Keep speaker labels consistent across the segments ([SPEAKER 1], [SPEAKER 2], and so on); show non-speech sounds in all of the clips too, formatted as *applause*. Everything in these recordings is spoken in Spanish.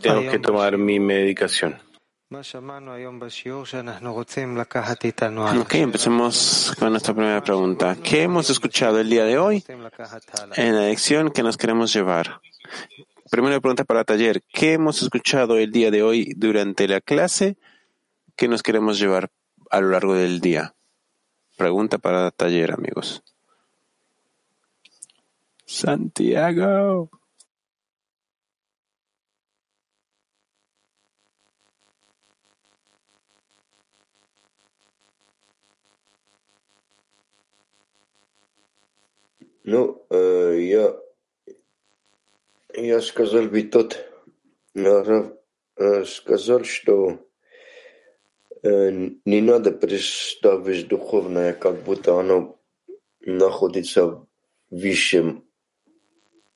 [SPEAKER 1] Tengo que tomar mi medicación.
[SPEAKER 2] Ok, empecemos con nuestra primera pregunta. ¿Qué hemos escuchado el día de hoy en la lección que nos queremos llevar? Primera pregunta para el taller. ¿Qué hemos escuchado el día de hoy durante la clase que nos queremos llevar a lo largo del día? Pregunta para el taller, amigos. Santiago.
[SPEAKER 3] Ну, э, я, я сказал бы тот, Рав э, сказал, что э, не надо представить духовное, как будто оно находится выше,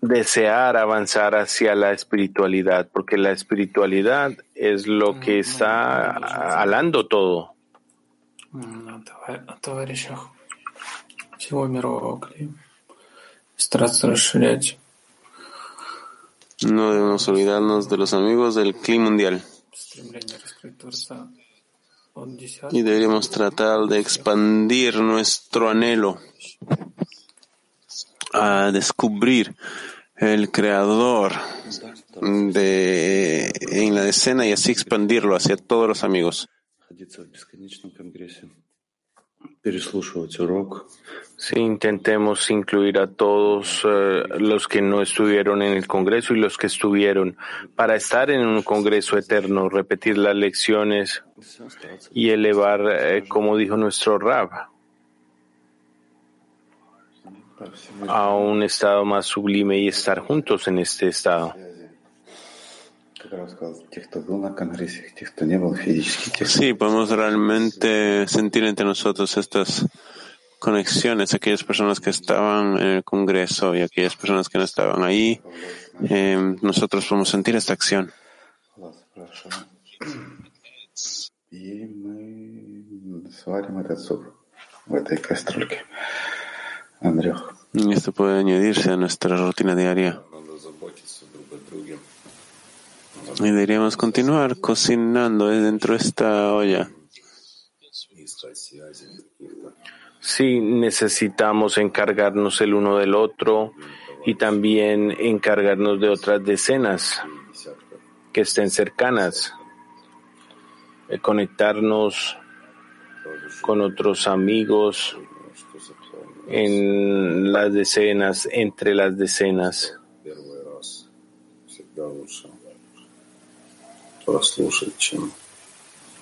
[SPEAKER 1] desear avanzar hacia la espiritualidad, porque la espiritualidad es lo que está alando todo.
[SPEAKER 2] No debemos olvidarnos de los amigos del clima mundial. Y deberíamos tratar de expandir nuestro anhelo a descubrir el creador de, en la escena y así expandirlo hacia todos los amigos.
[SPEAKER 1] Sí, intentemos incluir a todos eh, los que no estuvieron en el Congreso y los que estuvieron para estar en un Congreso eterno, repetir las lecciones y elevar, eh, como dijo nuestro Rab a un estado más sublime y estar juntos en este estado.
[SPEAKER 2] Sí, podemos realmente sentir entre nosotros estas conexiones, aquellas personas que estaban en el Congreso y aquellas personas que no estaban ahí, eh, nosotros podemos sentir esta acción. Y esto puede añadirse a nuestra rutina diaria. Y deberíamos continuar cocinando dentro de esta olla.
[SPEAKER 1] Sí, necesitamos encargarnos el uno del otro y también encargarnos de otras decenas que estén cercanas, Eh, conectarnos con otros amigos en las decenas, entre las decenas.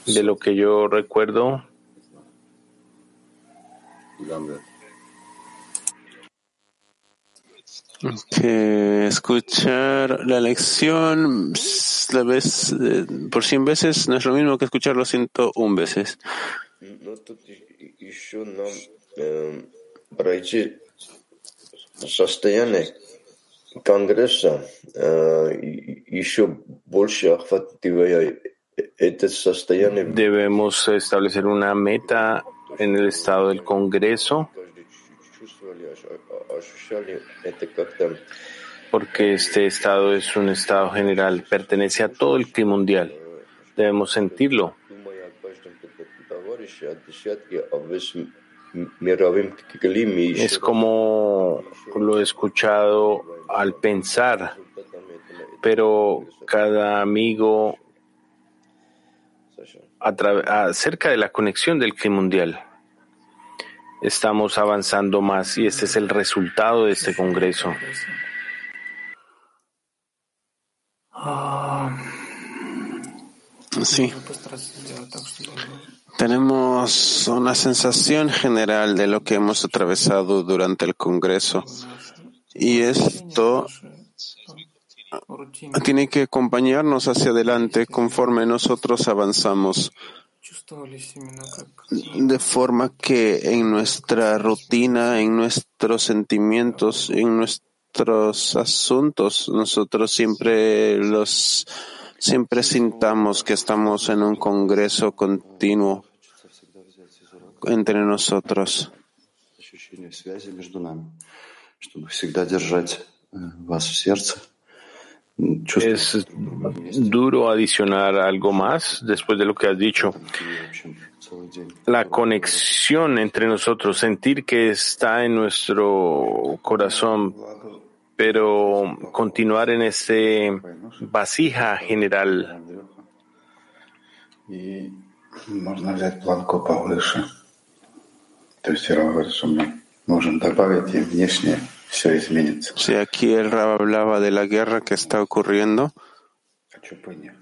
[SPEAKER 1] De lo que yo recuerdo,
[SPEAKER 2] que escuchar la lección la vez eh, por 100 veces no es lo mismo que escucharlo 101 veces
[SPEAKER 3] Но тут и- и- еще нам э, пройти состояние Конгресса, э, и- и еще больше охватывая это состояние,
[SPEAKER 1] debemos establecer una meta en el estado del Congreso,
[SPEAKER 3] каждый чу- чувствовали, ощ- а- ощущали это как-то
[SPEAKER 1] porque este estado es un estado general, pertenece a todo el clima mundial. Debemos sentirlo. Es como lo he escuchado al pensar, pero cada amigo acerca de la conexión del clima mundial. Estamos avanzando más y este es el resultado de este congreso.
[SPEAKER 2] Sí. Tenemos una sensación general de lo que hemos atravesado durante el Congreso y esto tiene que acompañarnos hacia adelante conforme nosotros avanzamos de forma que en nuestra rutina, en nuestros sentimientos, en nuestros asuntos, nosotros siempre los siempre sintamos que estamos en un congreso continuo
[SPEAKER 3] сердце. М,
[SPEAKER 1] Es
[SPEAKER 3] чувствовать
[SPEAKER 1] duro adicionar algo más después de lo que has dicho.
[SPEAKER 3] в общем, целый день.
[SPEAKER 1] La conexión entre nosotros, sentir que está en nuestro corazón, pero continuar en este vasija general.
[SPEAKER 4] Андрюха. И можно взять планку повыше. То есть Ира говорит, что мы можем добавить, и внешне все изменится.
[SPEAKER 2] Si aquí el Rab hablaba de la guerra que está ocurriendo
[SPEAKER 4] А что бы и нет?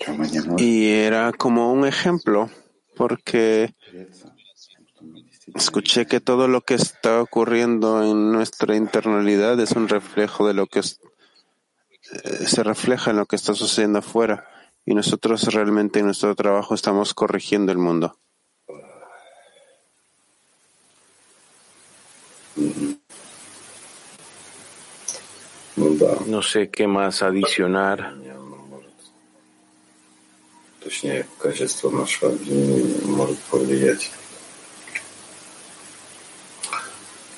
[SPEAKER 4] Что мы не можем
[SPEAKER 2] y era como un ejemplo porque
[SPEAKER 4] греться, потому что мы действительно
[SPEAKER 2] escuché que todo lo que está ocurriendo en nuestra internalidad es un reflejo de lo que es- eh, se refleja en lo que está sucediendo afuera y nosotros realmente en nuestro trabajo estamos corrigiendo el mundo.
[SPEAKER 1] No sé qué más adicionar.
[SPEAKER 5] оно может, точнее, качество нашего объединения может повлиять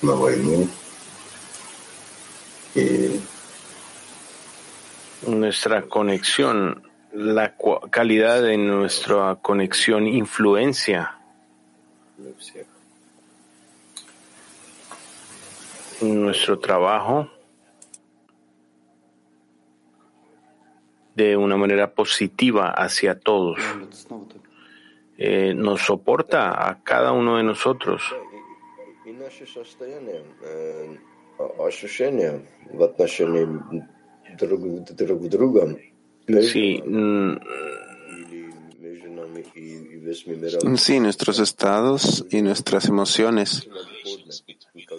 [SPEAKER 5] на войну и
[SPEAKER 1] Nuestra conexión, la cua- calidad de nuestra conexión influencia nuestro trabajo de una manera positiva hacia todos. Eh, nos soporta a cada uno de nosotros. Sí, mm,
[SPEAKER 2] sí, nuestros estados y nuestras emociones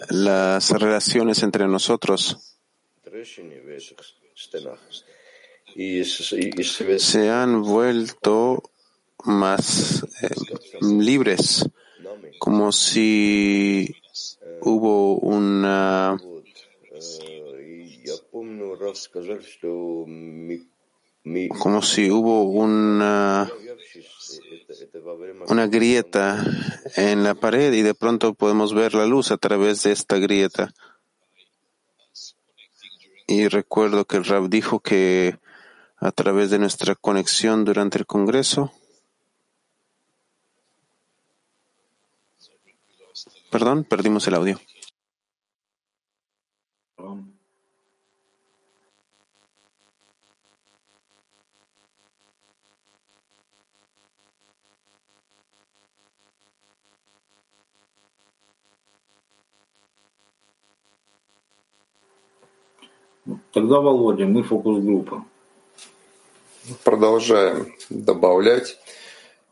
[SPEAKER 2] las relaciones entre nosotros. Se han vuelto más eh, libres, como si hubo una como si hubo una, una grieta en la pared y de pronto podemos ver la luz a través de esta grieta. Y recuerdo que el Rab dijo que a través de nuestra conexión durante el Congreso, perdón, perdimos el audio.
[SPEAKER 6] Тогда, Володя, мы фокус-группа.
[SPEAKER 7] продолжаем добавлять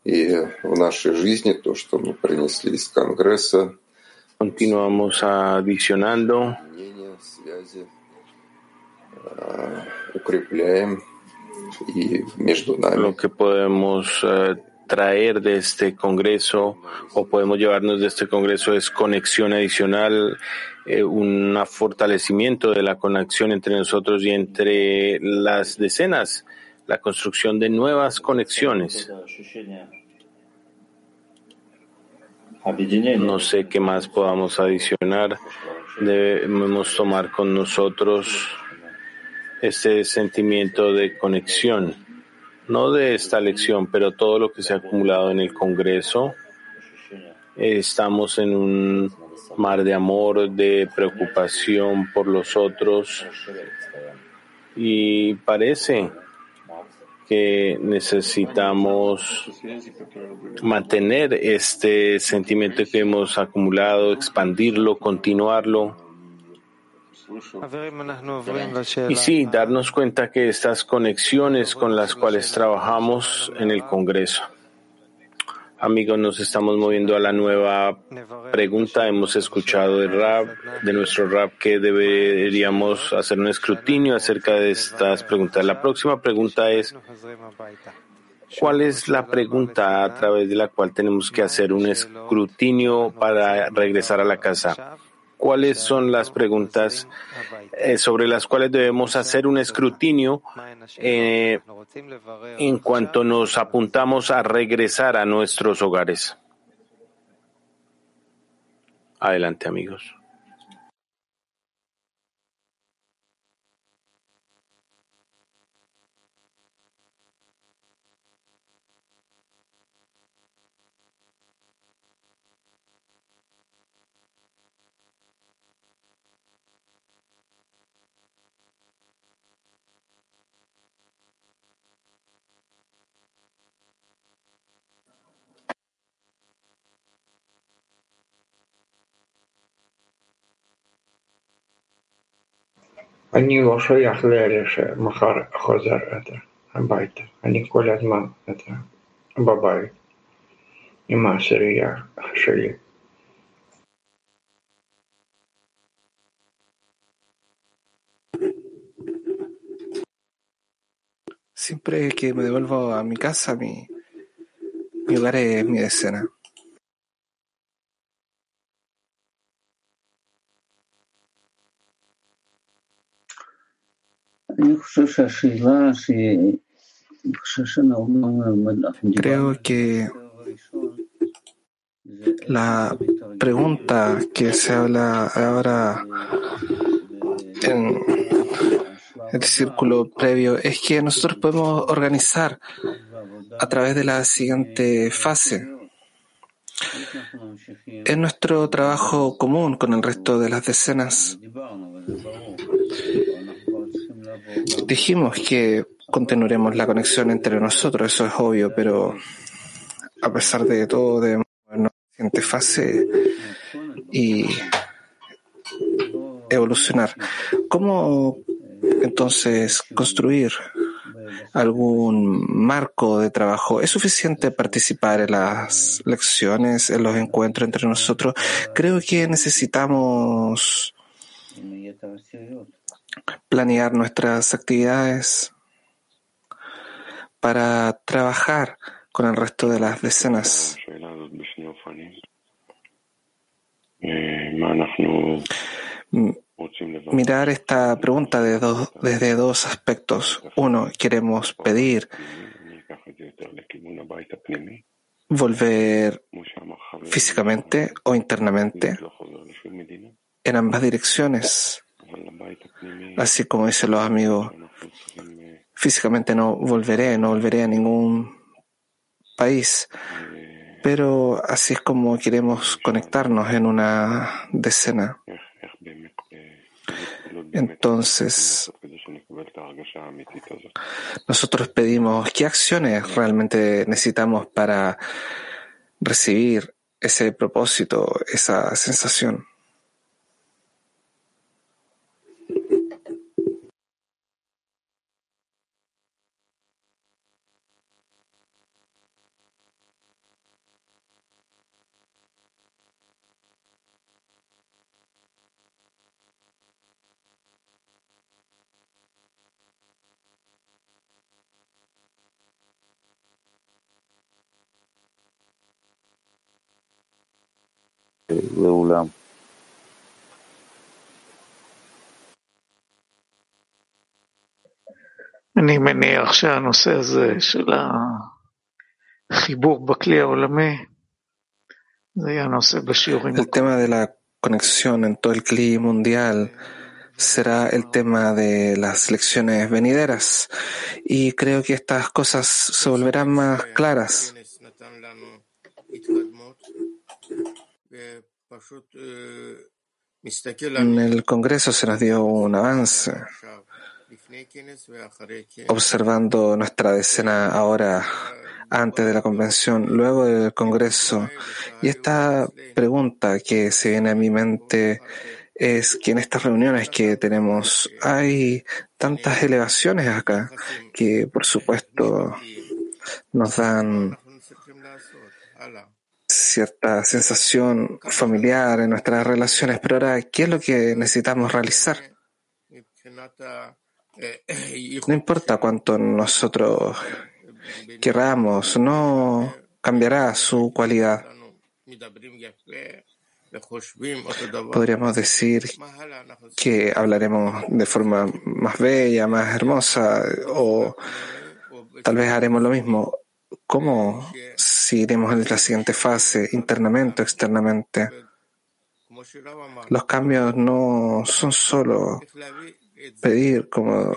[SPEAKER 7] и в нашей жизни то, что мы принесли из Конгресса,
[SPEAKER 1] continuamos adicionando
[SPEAKER 7] мнения, связи, э, укрепляем и между нами.
[SPEAKER 1] lo que podemos eh, traer de este Congreso o podemos llevarnos de este Congreso es conexión adicional, eh, un fortalecimiento de la conexión entre nosotros y entre las decenas, la construcción de nuevas conexiones. No sé qué más podamos adicionar. Debemos tomar con nosotros este sentimiento de conexión, no de esta lección, pero todo lo que se ha acumulado en el Congreso. Eh, Estamos en un mar de amor, de preocupación por los otros y parece que necesitamos mantener este sentimiento que hemos acumulado, expandirlo, continuarlo. Y sí, darnos cuenta que estas conexiones con las cuales trabajamos en el Congreso. Amigos, nos estamos moviendo a la nueva pregunta. Hemos escuchado de rap, de nuestro rap, que deberíamos hacer un escrutinio acerca de estas preguntas. La próxima pregunta es, ¿cuál es la pregunta a través de la cual tenemos que hacer un escrutinio para regresar a la casa? ¿Cuáles son las preguntas eh, sobre las cuales debemos hacer un escrutinio eh, en cuanto nos apuntamos a regresar a nuestros hogares? Adelante, amigos.
[SPEAKER 8] Они ошо яхлы әлеше, Махар Хозар это, Абайта, они колядман это, Бабай, и я.
[SPEAKER 9] Siempre que me devuelvo a mi casa, mi, mi es mi escena. Creo que la pregunta que se habla ahora en el círculo previo es que nosotros podemos organizar a través de la siguiente fase. En nuestro trabajo común con el resto de las decenas, dijimos que continuaremos la conexión entre nosotros, eso es obvio, pero a pesar de todo debemos movernos a la siguiente fase y evolucionar. ¿Cómo entonces construir algún marco de trabajo. ¿Es suficiente participar en las lecciones, en los encuentros entre nosotros? Creo que necesitamos planear nuestras actividades para trabajar con el resto de las decenas. Mirar esta pregunta de dos, desde dos aspectos. Uno, queremos pedir volver físicamente o internamente en ambas direcciones. Así como dicen los amigos, físicamente no volveré, no volveré a ningún país, pero así es como queremos conectarnos en una decena. Entonces, nosotros pedimos qué acciones realmente necesitamos para recibir ese propósito, esa sensación.
[SPEAKER 10] מניח שהנושא הזה של החיבור בכלי העולמי זה יהיה הנושא בשיעורים.
[SPEAKER 9] El tema de la conexión en todo el CLI mundial será el tema de las lecciones venideras y creo que estas cosas se volverán más claras. En el Congreso se nos dio un avance, observando nuestra decena ahora antes de la convención, luego del Congreso. Y esta pregunta que se viene a mi mente es que en estas reuniones que tenemos hay tantas elevaciones acá que, por supuesto, nos dan cierta sensación familiar en nuestras relaciones, pero ahora, ¿qué es lo que necesitamos realizar? *clears throat* No importa cuánto nosotros queramos, no cambiará su cualidad. Podríamos decir que hablaremos de forma más bella, más hermosa, o tal vez haremos lo mismo. ¿Cómo seguiremos en la siguiente fase, internamente o externamente? Los cambios no son solo pedir, como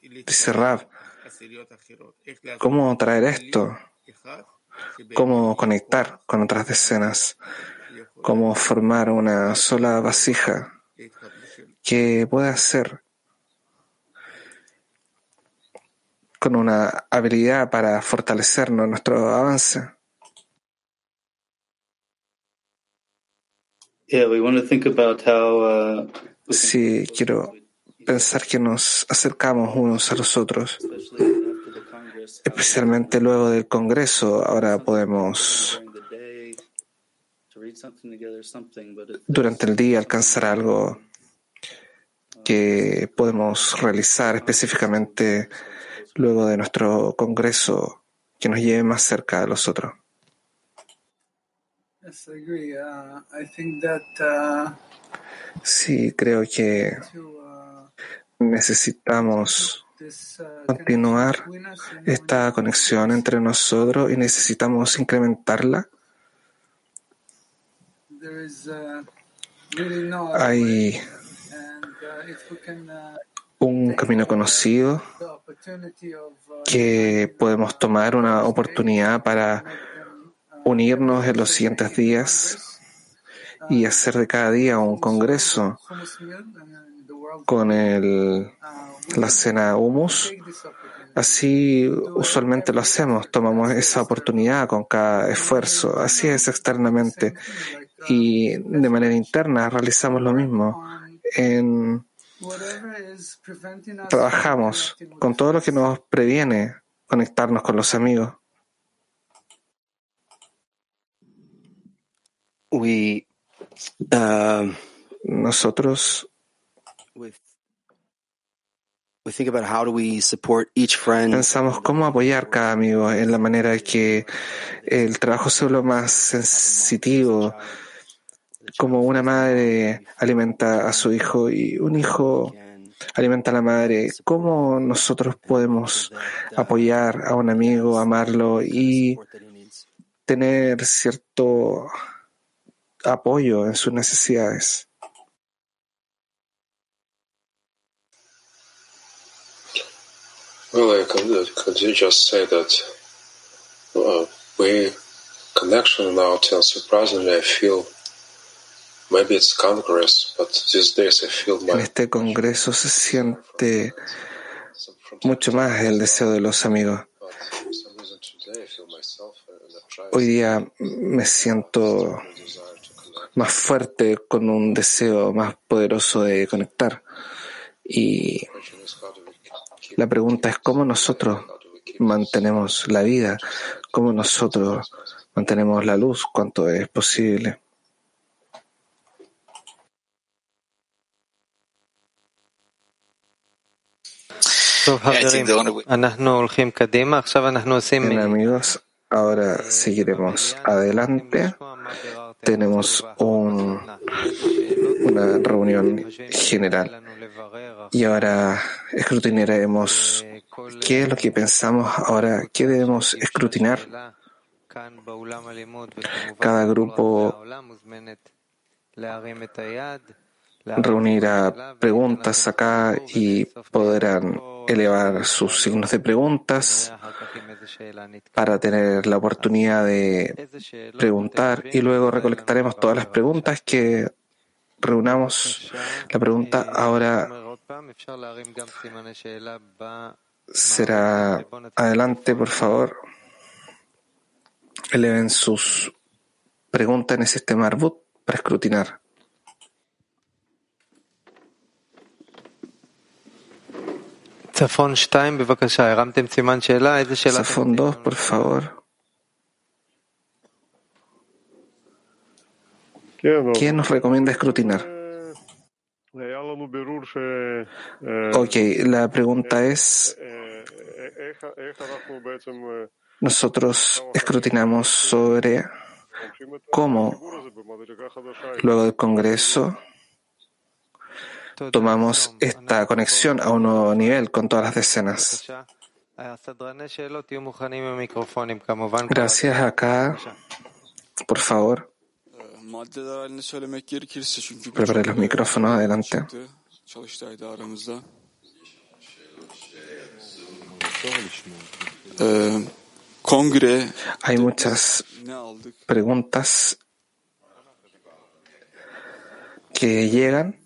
[SPEAKER 9] dice Rab, cómo traer esto, cómo conectar con otras decenas, cómo formar una sola vasija que pueda hacer con una habilidad para fortalecernos nuestro avance. Sí, quiero pensar que nos acercamos unos a los otros, especialmente luego del Congreso. Ahora podemos durante el día alcanzar algo que podemos realizar específicamente luego de nuestro Congreso que nos lleve más cerca de los otros. Sí, creo que necesitamos continuar esta conexión entre nosotros y necesitamos incrementarla. Hay un camino conocido que podemos tomar una oportunidad para unirnos en los siguientes días y hacer de cada día un congreso con el, la cena humus. Así usualmente lo hacemos, tomamos esa oportunidad con cada esfuerzo. Así es externamente. Y de manera interna realizamos lo mismo. En, trabajamos con todo lo que nos previene conectarnos con los amigos. We, uh, nosotros Pensamos cómo apoyar cada amigo en la manera que el trabajo se vuelva más sensitivo, como una madre alimenta a su hijo y un hijo alimenta a la madre. ¿Cómo nosotros podemos apoyar a un amigo, amarlo y tener cierto apoyo en sus necesidades?
[SPEAKER 11] Could, you just say that uh, connection now surprisingly I feel maybe it's Congress, but these days I feel
[SPEAKER 9] En este congreso se siente mucho más el deseo de los amigos. Hoy día me siento más fuerte con un deseo más poderoso de conectar y la pregunta es cómo nosotros mantenemos la vida, cómo nosotros mantenemos la luz cuanto es posible. Bien, amigos, ahora seguiremos adelante. Tenemos un, reunión general y ahora escrutinaremos qué es lo que pensamos ahora, qué debemos escrutinar. Cada grupo reunirá preguntas acá y podrán elevar sus signos de preguntas para tener la oportunidad de preguntar y luego recolectaremos todas las preguntas que reunamos. La pregunta ahora será adelante, por favor. Eleven sus preguntas en el sistema Arbut para escrutinar. Zafón 2, por favor. ¿Qué nos recomienda escrutinar? Ok, la pregunta es, nosotros escrutinamos sobre cómo, luego del Congreso, tomamos esta conexión a un nuevo nivel con todas las decenas. Gracias acá, por favor. Prepare los micrófonos adelante. Hay muchas preguntas que llegan.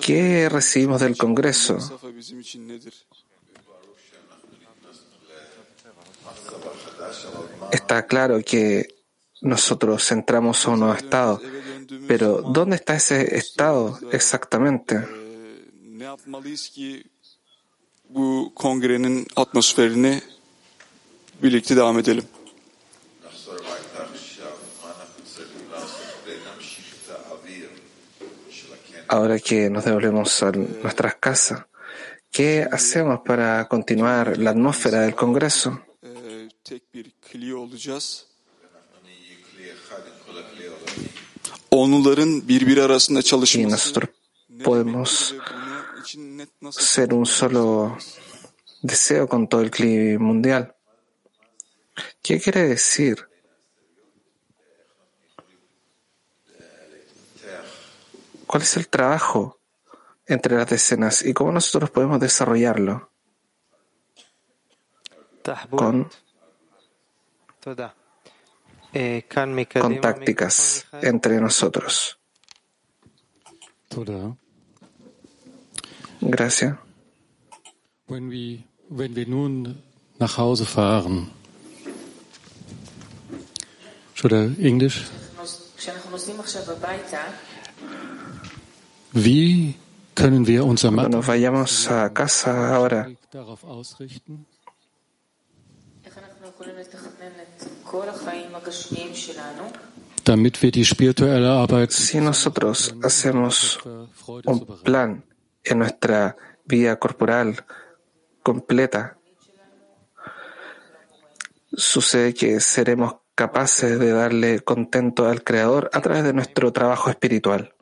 [SPEAKER 9] ¿Qué recibimos del Congreso? Está claro que nosotros entramos a un nuevo estado, pero ¿dónde está ese estado exactamente? Ahora que nos devolvemos a nuestras casas, ¿qué hacemos para continuar la atmósfera del Congreso? Y nosotros podemos ser un solo deseo con todo el clima mundial. ¿Qué quiere decir? ¿Cuál es el trabajo entre las decenas y cómo nosotros podemos desarrollarlo? Con, con tácticas entre nosotros. Gracias.
[SPEAKER 12] Wenn wir, wenn wir nun nach Hause fahren, oder Englisch? Wie können wir unser
[SPEAKER 9] Cuando nos vayamos a casa ahora,
[SPEAKER 12] darauf ausrichten, damit wir die spirituelle Arbeit
[SPEAKER 9] si nosotros hacemos un plan en nuestra vida corporal completa, sucede que seremos capaces de darle contento al Creador a través de nuestro trabajo espiritual.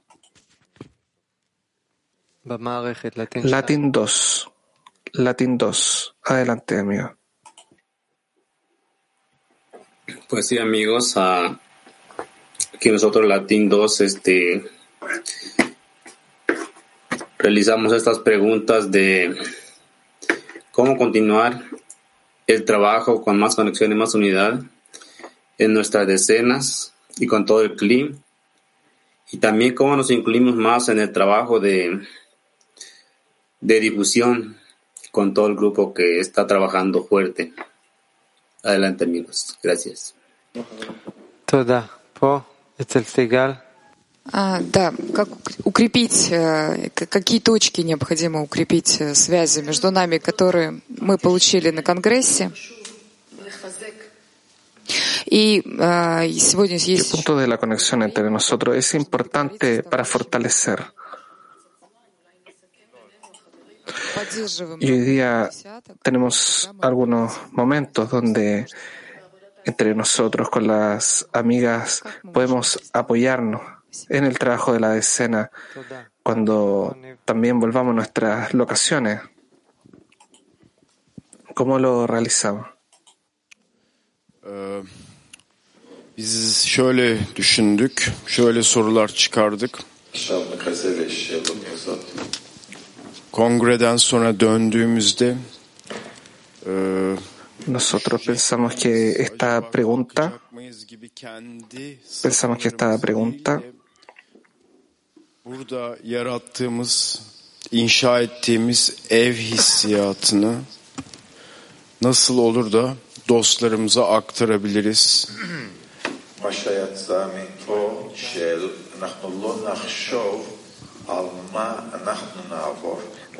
[SPEAKER 9] Latin 2. Latin 2. Adelante, amigo.
[SPEAKER 13] Pues sí, amigos, ah, aquí nosotros Latin 2 este, realizamos estas preguntas de cómo continuar el trabajo con más conexión y más unidad en nuestras decenas y con todo el clima y también cómo nos incluimos más en el trabajo de, de difusión con todo el grupo que está trabajando fuerte. Adelante amigos, gracias.
[SPEAKER 1] Toda. Segal.
[SPEAKER 14] А, да, как укрепить, э, какие точки необходимо укрепить э, связи между нами, которые мы получили на Конгрессе. И э, сегодня
[SPEAKER 9] El
[SPEAKER 14] есть
[SPEAKER 9] punto de la conexión entre nosotros es importante para fortalecer. Y hoy día tenemos algunos momentos donde entre nosotros con las amigas podemos apoyarnos en el trabajo de la decena cuando también volvamos a nuestras locaciones. ¿Cómo lo realizamos?
[SPEAKER 15] Biz şöyle düşündük, şöyle sorular çıkardık. Kongreden sonra döndüğümüzde e,
[SPEAKER 9] Nosotros pensamos que esta pregunta, pensamos que esta pregunta
[SPEAKER 15] burada yarattığımız, inşa ettiğimiz ev hissiyatını nasıl olur da dostlarımıza aktarabiliriz?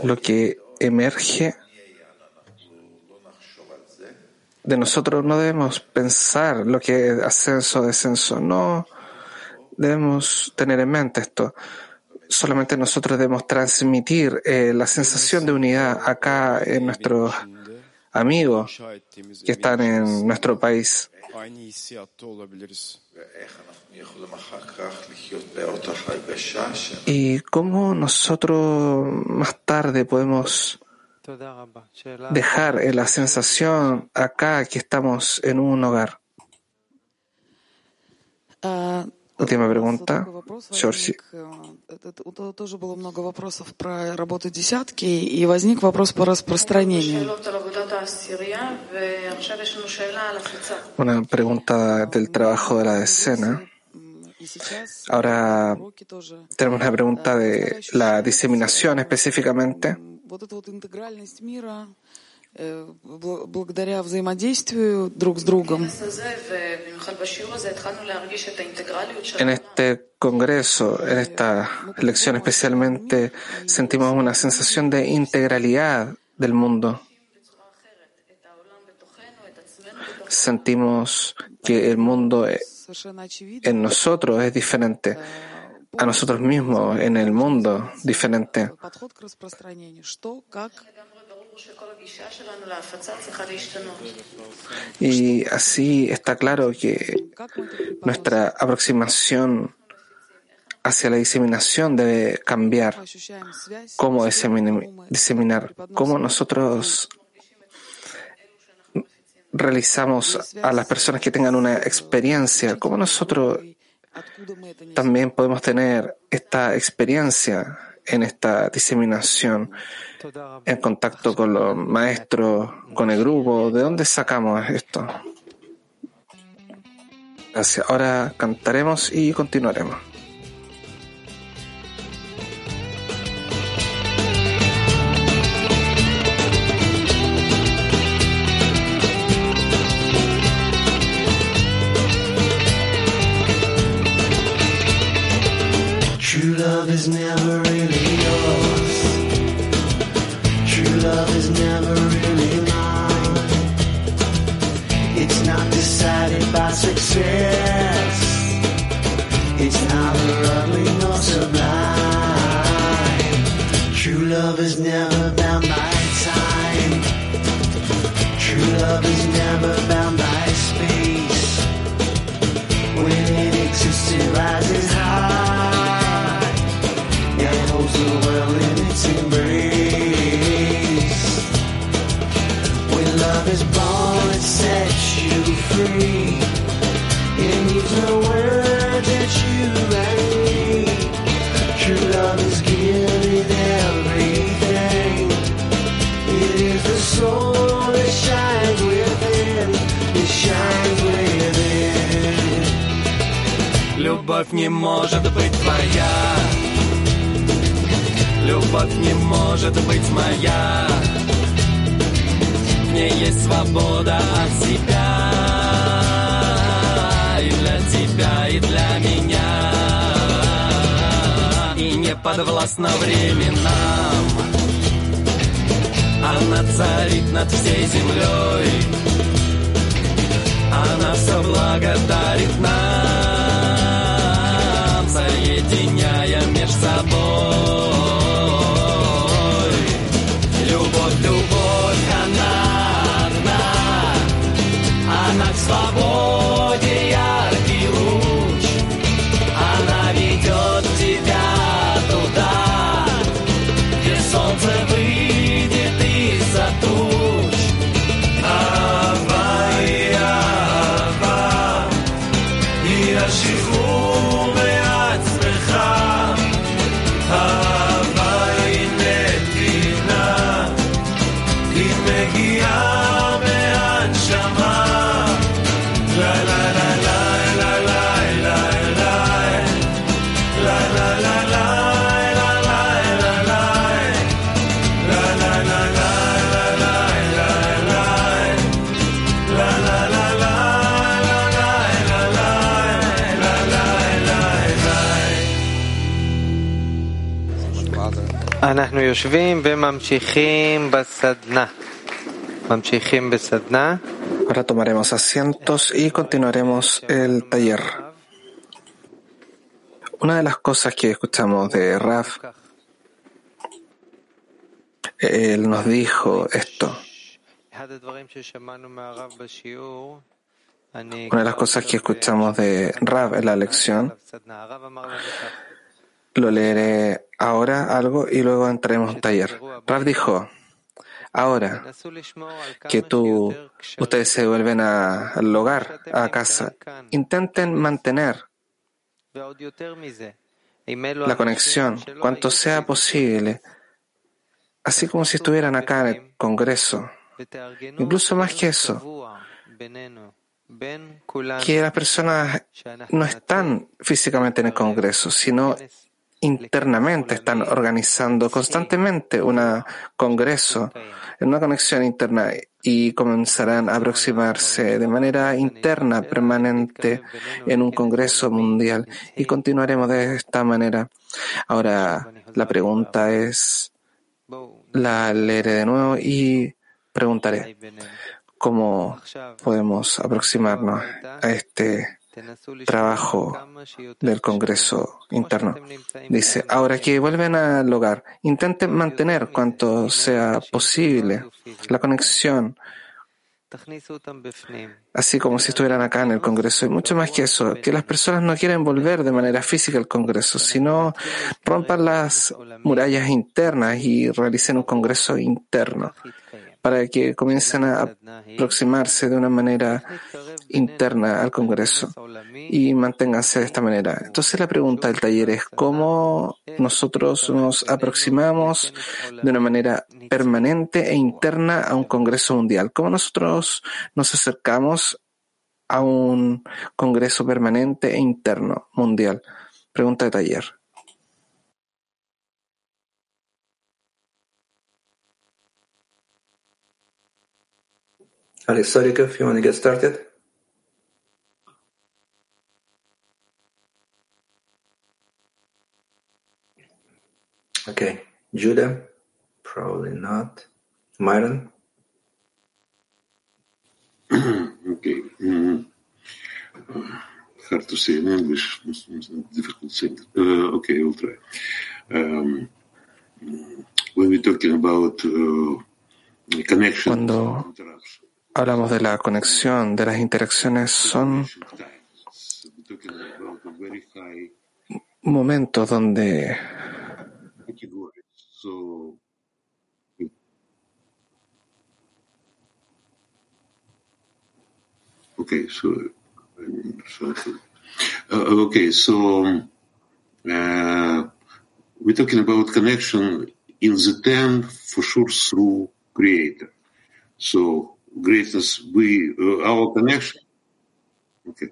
[SPEAKER 9] lo que emerge de nosotros no debemos pensar lo que es ascenso, descenso, no debemos tener en mente esto. Solamente nosotros debemos transmitir eh, la sensación de unidad acá en nuestros amigos que están en nuestro país.
[SPEAKER 15] aynı hissiyatta olabiliriz.
[SPEAKER 9] Y cómo nosotros más tarde podemos dejar eh, la sensación acá que estamos en un hogar. Última pregunta, Georgie.
[SPEAKER 16] Это тоже было много вопросов про работу десятки, и возник вопрос по распространению.
[SPEAKER 9] Una pregunta del trabajo de la decena. Ahora tenemos una pregunta de la diseminación específicamente.
[SPEAKER 16] Вот эта вот интегральность мира э, бл- благодаря взаимодействию друг с другом.
[SPEAKER 9] En este congreso, en esta lección especialmente, sentimos una sensación de integralidad del mundo. Sentimos que el mundo eh,
[SPEAKER 16] Совершенно очевидно.
[SPEAKER 9] en nosotros es diferente, a nosotros mismos, en el mundo, diferente. Y así está claro que nuestra aproximación hacia la diseminación debe cambiar. ¿Cómo diseminar? ¿Cómo nosotros realizamos a las personas que tengan una experiencia, ¿cómo nosotros también podemos tener esta experiencia en esta diseminación, en contacto con los maestros, con el grupo? ¿De dónde sacamos esto? Gracias. Ahora cantaremos y continuaremos.
[SPEAKER 17] Is never really yours. True love is never really mine. It's not decided by success. It's neither ugly nor sublime. True love is never bound by time. True love is
[SPEAKER 18] Любовь не может быть твоя. Любовь не может быть моя. В ней есть свобода от себя. И для тебя, и для меня. И не подвластна временам. Она царит над всей землей. Она все благодарит нам, соединяя меж собой. Любовь, любовь, она одна, она к свободе
[SPEAKER 19] אנחנו יושבים וממשיכים בסדנה. ממשיכים בסדנה.
[SPEAKER 9] Ahora tomaremos asientos y continuaremos el taller. Una de las cosas que escuchamos de Raf, él nos dijo esto. Una de las cosas que escuchamos de Rav en la lección, lo leeré ahora algo y luego entraremos en taller. Rav dijo, ahora que tú, ustedes se vuelven a- al hogar, a casa, intenten mantener la conexión cuanto sea posible, así como si estuvieran acá en el Congreso. Incluso más que eso, que las personas no están físicamente en el Congreso, sino internamente están organizando constantemente un congreso en una conexión interna y comenzarán a aproximarse de manera interna permanente en un congreso mundial y continuaremos de esta manera. Ahora, la pregunta es, la leeré de nuevo y preguntaré cómo podemos aproximarnos a este trabajo del Congreso interno. Dice, ahora que vuelven al hogar, intenten mantener cuanto sea posible la conexión, así como si estuvieran acá en el Congreso. Y mucho más que eso, que las personas no quieren volver de manera física al Congreso, sino rompan las murallas internas y realicen un Congreso interno para que comiencen a aproximarse de una manera interna al Congreso y manténganse de esta manera. Entonces la pregunta del taller es cómo nosotros nos aproximamos de una manera permanente e interna a un Congreso mundial. ¿Cómo nosotros nos acercamos a un Congreso permanente e interno mundial? Pregunta de taller.
[SPEAKER 20] Alex Sorikov, you want to get started? Okay. Judah? Probably not. Myron? *clears throat*
[SPEAKER 21] okay. Mm. Hard to say in English. Difficult thing. Uh, okay, we'll try. Um, when we're talking about uh, connection,
[SPEAKER 9] Cuando hablamos de la conexión, de las interacciones, son momentos donde.
[SPEAKER 21] So okay, so, uh, okay, so uh, we're talking about connection in the ten for sure through creator. So greatness, we uh, our connection. Okay.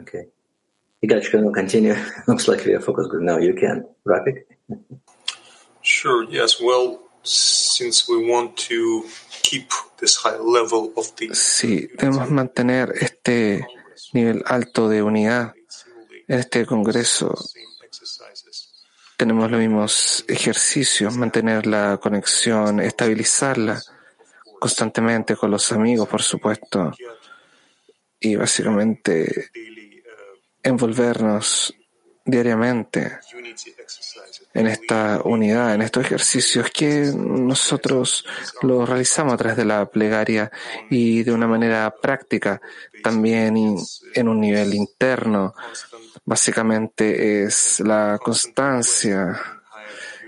[SPEAKER 20] Okay. You guys can continue. *laughs* Looks like we are focused group now. You can. Rapid.
[SPEAKER 11] Sure, yes. Well, since we want to keep this high level of the
[SPEAKER 9] sí, debemos mantener este nivel alto de unidad en este Congreso. Tenemos los mismos ejercicios, mantener la conexión, estabilizarla constantemente con los amigos, por supuesto, y básicamente envolvernos diariamente en esta unidad, en estos ejercicios que nosotros los realizamos a través de la plegaria y de una manera práctica, también en un nivel interno. Básicamente es la constancia,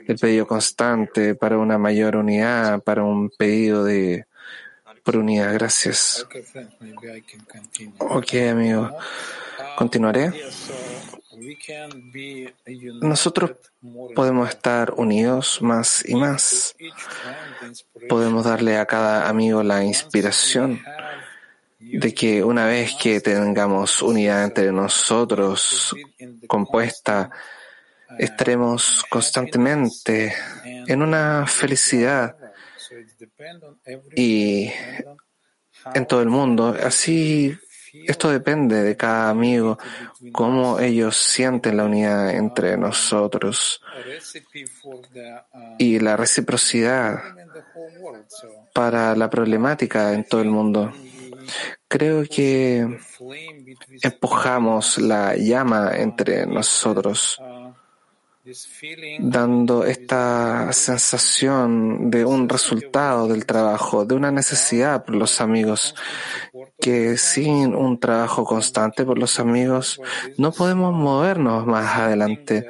[SPEAKER 9] el pedido constante para una mayor unidad, para un pedido de por unidad. Gracias. Ok, amigo. Continuaré. Nosotros podemos estar unidos más y más. Podemos darle a cada amigo la inspiración de que una vez que tengamos unidad entre nosotros compuesta, estaremos constantemente en una felicidad y en todo el mundo. Así esto depende de cada amigo, cómo ellos sienten la unidad entre nosotros y la reciprocidad para la problemática en todo el mundo. Creo que empujamos la llama entre nosotros, dando esta sensación de un resultado del trabajo, de una necesidad por los amigos, que sin un trabajo constante por los amigos no podemos movernos más adelante.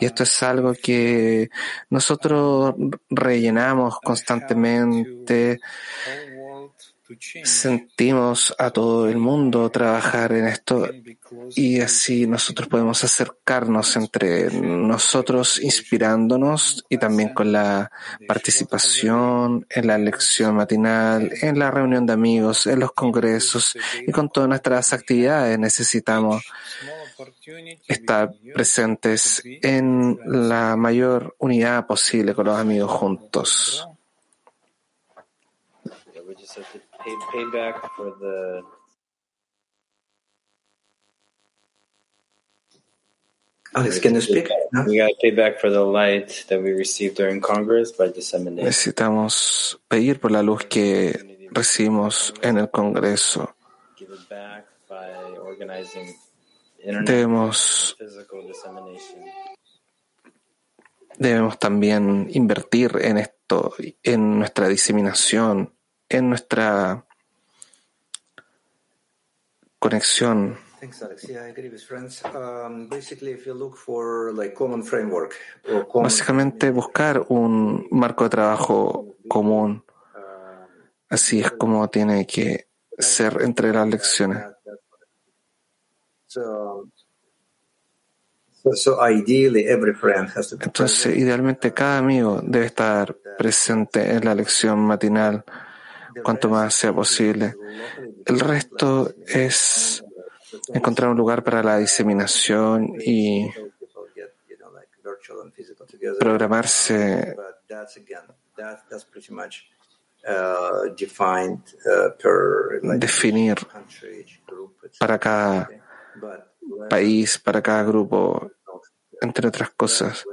[SPEAKER 9] Y esto es algo que nosotros rellenamos constantemente. Sentimos a todo el mundo trabajar en esto y así nosotros podemos acercarnos entre nosotros inspirándonos y también con la participación en la lección matinal, en la reunión de amigos, en los congresos y con todas nuestras actividades necesitamos estar presentes en la mayor unidad posible con los amigos juntos.
[SPEAKER 22] Pay, payback for the
[SPEAKER 20] Alex, can you speak? No?
[SPEAKER 22] we got to pay back for the light that we received during Congress by disseminating.
[SPEAKER 9] Necesitamos pedir por la luz que recibimos en el Congreso.
[SPEAKER 22] Give it back by organizing internet
[SPEAKER 9] Debemos, debemos también invertir en esto, en nuestra diseminación, en nuestra conexión.
[SPEAKER 20] Thanks, Alex. Yeah, I agree with friends. Basically, if you look for like common framework or common
[SPEAKER 9] Básicamente buscar un marco de trabajo común. Así es como tiene que ser entre las lecciones.
[SPEAKER 20] so, so, so ideally, every friend has to be
[SPEAKER 9] Entonces, idealmente cada amigo debe estar presente en la lección matinal cuanto más sea posible. El resto es encontrar un lugar para la diseminación y programarse definir para cada país, para cada grupo, entre otras cosas.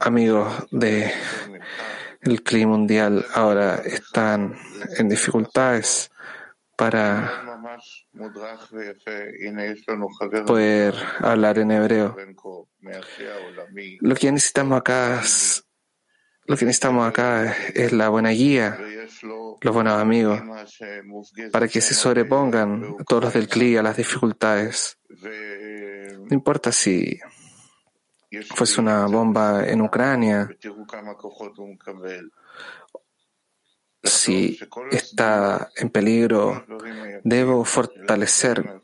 [SPEAKER 9] amigos del de clima mundial ahora están en dificultades para poder hablar en hebreo. Lo que necesitamos acá es, lo que necesitamos acá es la buena guía, los buenos amigos, para que se sobrepongan todos los del CLI a las dificultades. No importa si fuese una bomba en Ucrania, si está en peligro, debo fortalecer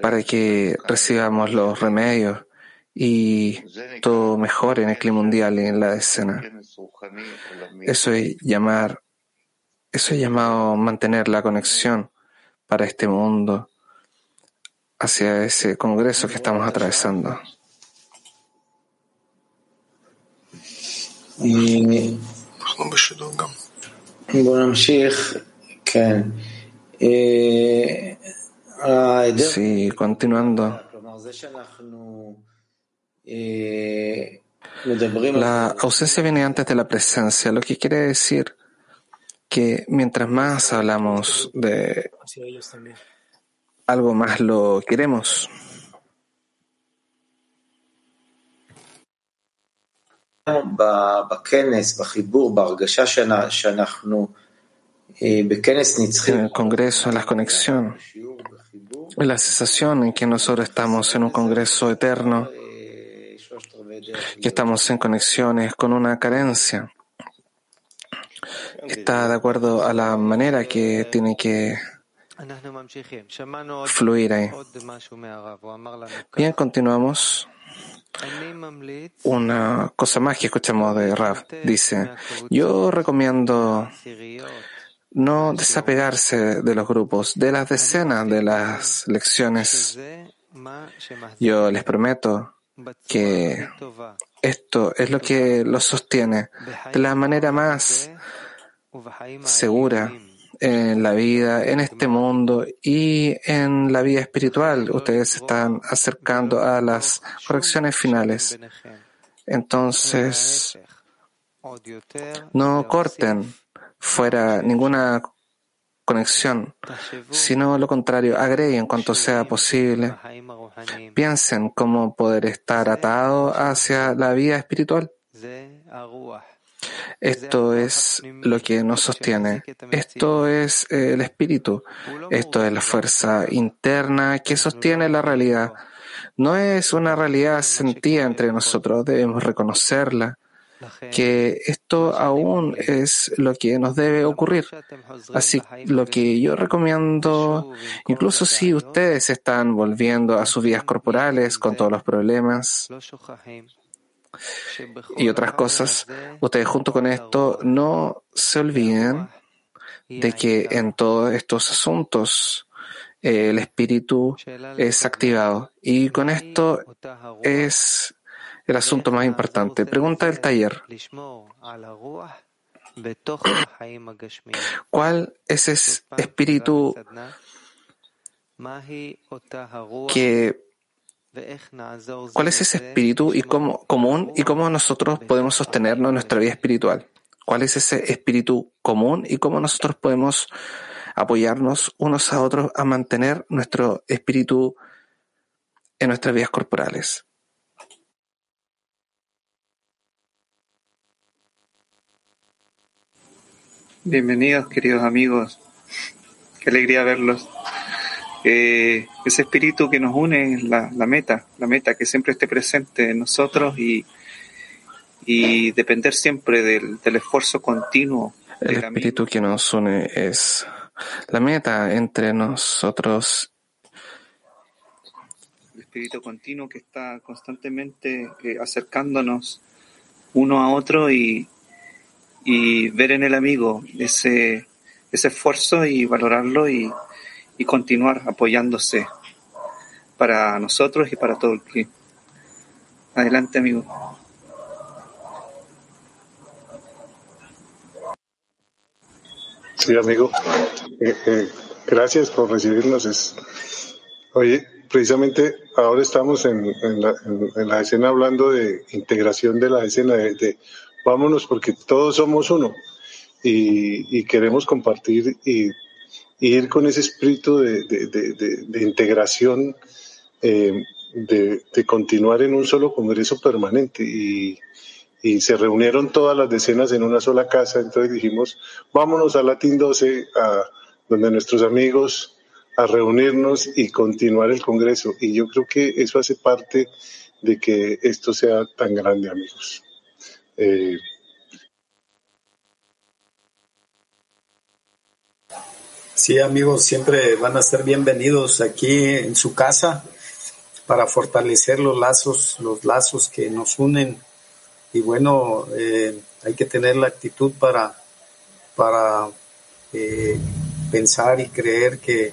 [SPEAKER 9] para que recibamos los remedios y todo mejore en el clima mundial y en la escena. Eso es llamar, eso es llamado mantener la conexión para este mundo hacia ese congreso que estamos atravesando.
[SPEAKER 6] Y
[SPEAKER 9] Sí, continuando. La ausencia viene antes de la presencia, lo que quiere decir que mientras más hablamos de algo más lo queremos. En el congreso, en la conexión, en la sensación en que nosotros estamos en un congreso eterno, que estamos en conexiones con una carencia. Está de acuerdo a la manera que tiene que fluir ahí. Bien, continuamos una cosa más que escuchamos de Rav. Dice, yo recomiendo no desapegarse de los grupos, de las decenas de las lecciones. Yo les prometo que esto es lo que los sostiene de la manera más segura en la vida, en este mundo y en la vida espiritual. Ustedes se están acercando a las correcciones finales. Entonces, no corten fuera ninguna conexión, sino lo contrario, agreguen cuanto sea posible. Piensen cómo poder estar atado hacia la vida espiritual. Esto es lo que nos sostiene. Esto es el espíritu. Esto es la fuerza interna que sostiene la realidad. No es una realidad sentida entre nosotros, debemos reconocerla que esto aún es lo que nos debe ocurrir. Así, lo que yo recomiendo, incluso si ustedes están volviendo a sus vidas corporales con todos los problemas y otras cosas, ustedes junto con esto no se olviden de que en todos estos asuntos eh, el espíritu es activado y con esto es el asunto más importante. Pregunta del taller. ¿Cuál es ese espíritu que ¿Cuál es ese espíritu y cómo, común y cómo nosotros podemos sostenernos en nuestra vida espiritual? ¿Cuál es ese espíritu común y cómo nosotros podemos apoyarnos unos a otros a mantener nuestro espíritu en nuestras vidas corporales?
[SPEAKER 23] Bienvenidos, queridos amigos. Qué alegría verlos. Eh, ese espíritu que nos une es la, la, meta, la meta que siempre esté presente en nosotros y, y depender siempre del, del esfuerzo continuo.
[SPEAKER 9] El espíritu que nos une es la meta entre nosotros.
[SPEAKER 23] El espíritu continuo que está constantemente eh, acercándonos uno a otro y, y ver en el amigo ese, ese esfuerzo y valorarlo y, y continuar apoyándose para nosotros y para todo el que. Adelante, amigo.
[SPEAKER 24] Sí, amigo. Eh, eh, gracias por recibirnos. Es... Oye, precisamente ahora estamos en, en, la, escena hablando de integración de la escena, de, de vámonos porque todos somos uno y, y queremos compartir y, y, ir con ese espíritu de, de integración, eh, de, continuar en un solo congreso permanente. Y, y se reunieron todas las decenas en una sola casa, entonces dijimos, vámonos a Latín 12, a donde nuestros amigos, a reunirnos y continuar el Congreso. Y yo creo que eso hace parte de que esto sea tan grande, amigos. Eh,
[SPEAKER 25] Sí, amigos, siempre van a ser bienvenidos aquí en su casa para fortalecer los lazos, los lazos que nos unen. Y bueno, eh, hay que tener la actitud para, para eh, pensar y creer que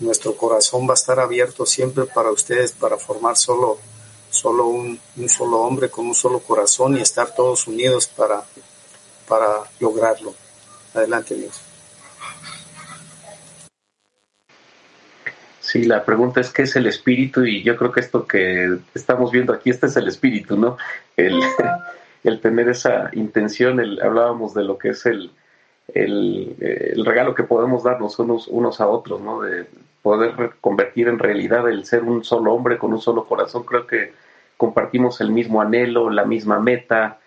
[SPEAKER 25] nuestro corazón va a estar abierto siempre para ustedes, para formar solo, solo un, un solo hombre con un solo corazón y estar todos unidos para, para lograrlo. Adelante, amigos.
[SPEAKER 26] Sí, la pregunta es qué es el espíritu y yo creo que esto que estamos viendo aquí, este es el espíritu, ¿no? *laughs* El, tener esa intención, el, hablábamos de lo que es el, el, el, regalo que podemos darnos unos, unos a otros, ¿no? De poder convertir en realidad el ser un solo hombre con un solo corazón. Creo que compartimos el mismo anhelo, la misma meta,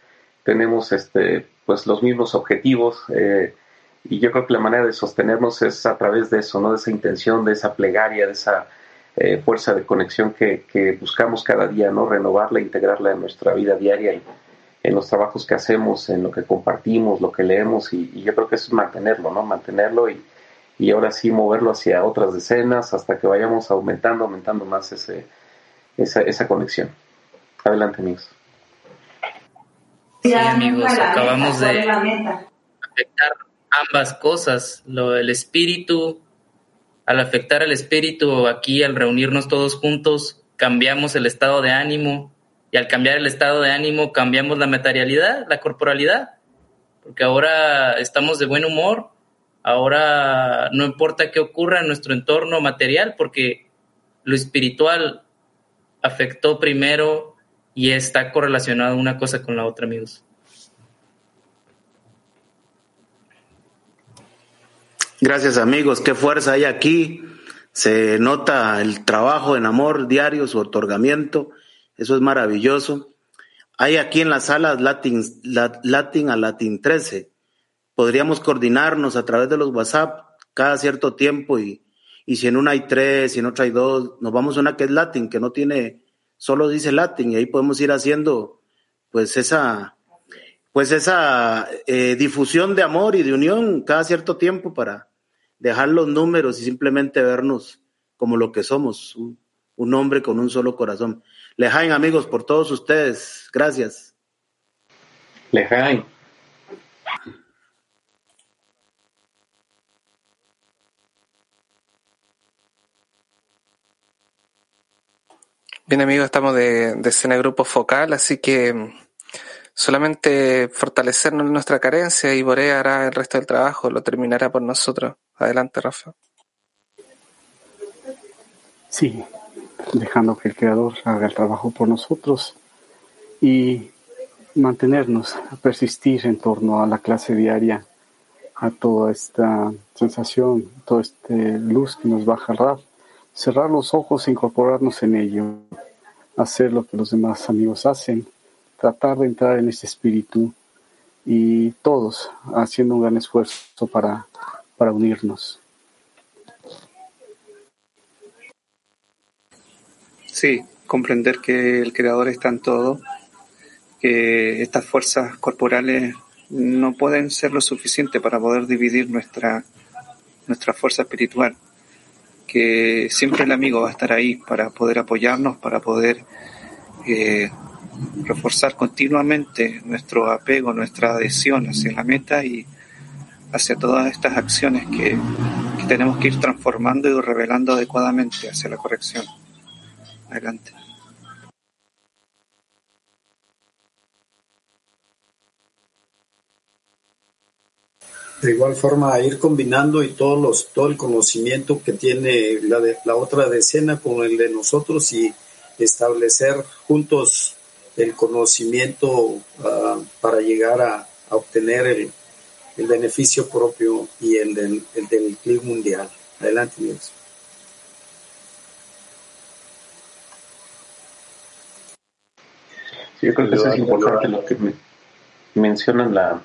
[SPEAKER 26] tenemos este, pues los mismos objetivos. Eh, y yo creo que la manera de sostenernos es a través de eso, ¿no? De esa intención, de esa plegaria, de esa eh, fuerza de conexión que, que, buscamos cada día, ¿no? Renovarla, integrarla en nuestra vida diaria y en los trabajos que hacemos, en lo que compartimos, lo que leemos y, y yo creo que eso es mantenerlo, ¿no? Mantenerlo y, y ahora sí moverlo hacia otras decenas hasta que vayamos aumentando, aumentando más ese, esa, esa conexión. Adelante, amigos.
[SPEAKER 27] Sí, amigos, acabamos de afectar ambas cosas, lo del espíritu, al afectar al espíritu aquí, al reunirnos todos juntos, cambiamos el estado de ánimo y al cambiar el estado de ánimo cambiamos la materialidad, la corporalidad, porque ahora estamos de buen humor, ahora no importa qué ocurra en nuestro entorno material, porque lo espiritual afectó primero y está correlacionado una cosa con la otra, amigos.
[SPEAKER 28] Gracias amigos, qué fuerza hay aquí. Se nota el trabajo en amor diario, su otorgamiento. Eso es maravilloso. Hay aquí en las salas Latin, Latin a Latin 13. Podríamos coordinarnos a través de los WhatsApp cada cierto tiempo y, y si en una hay tres, si en otra hay dos, nos vamos a una que es Latin, que no tiene, solo dice Latin y ahí podemos ir haciendo pues esa, pues esa eh, difusión de amor y de unión cada cierto tiempo para dejar los números y simplemente vernos como lo que somos, un, un hombre con un solo corazón. Lejain, amigos, por todos ustedes. Gracias.
[SPEAKER 26] Lejain.
[SPEAKER 9] Bien, amigos, estamos de, de escena grupo focal, así que solamente fortalecernos en nuestra carencia y Borea hará el resto del trabajo, lo terminará por nosotros. Adelante, Rafa.
[SPEAKER 29] Sí, dejando que el Creador haga el trabajo por nosotros y mantenernos, persistir en torno a la clase diaria, a toda esta sensación, toda esta luz que nos va a jalar, cerrar los ojos e incorporarnos en ello, hacer lo que los demás amigos hacen, tratar de entrar en este espíritu y todos haciendo un gran esfuerzo para, para unirnos.
[SPEAKER 23] Sí, comprender que el Creador está en todo, que estas fuerzas corporales no pueden ser lo suficiente para poder dividir nuestra, nuestra fuerza espiritual, que siempre el amigo va a estar ahí para poder apoyarnos, para poder eh, reforzar continuamente nuestro apego, nuestra adhesión hacia la meta y hacia todas estas acciones que, tenemos que ir transformando y revelando adecuadamente hacia la corrección. Adelante.
[SPEAKER 25] De igual forma, ir combinando y todos los, todo el conocimiento que tiene la, de, la otra decena con el de nosotros y establecer juntos el conocimiento uh, para llegar a, a obtener el, el, beneficio propio y el del, el del clima mundial. Adelante, Dios.
[SPEAKER 26] Sí, yo creo que eso es importante lo que me mencionan la,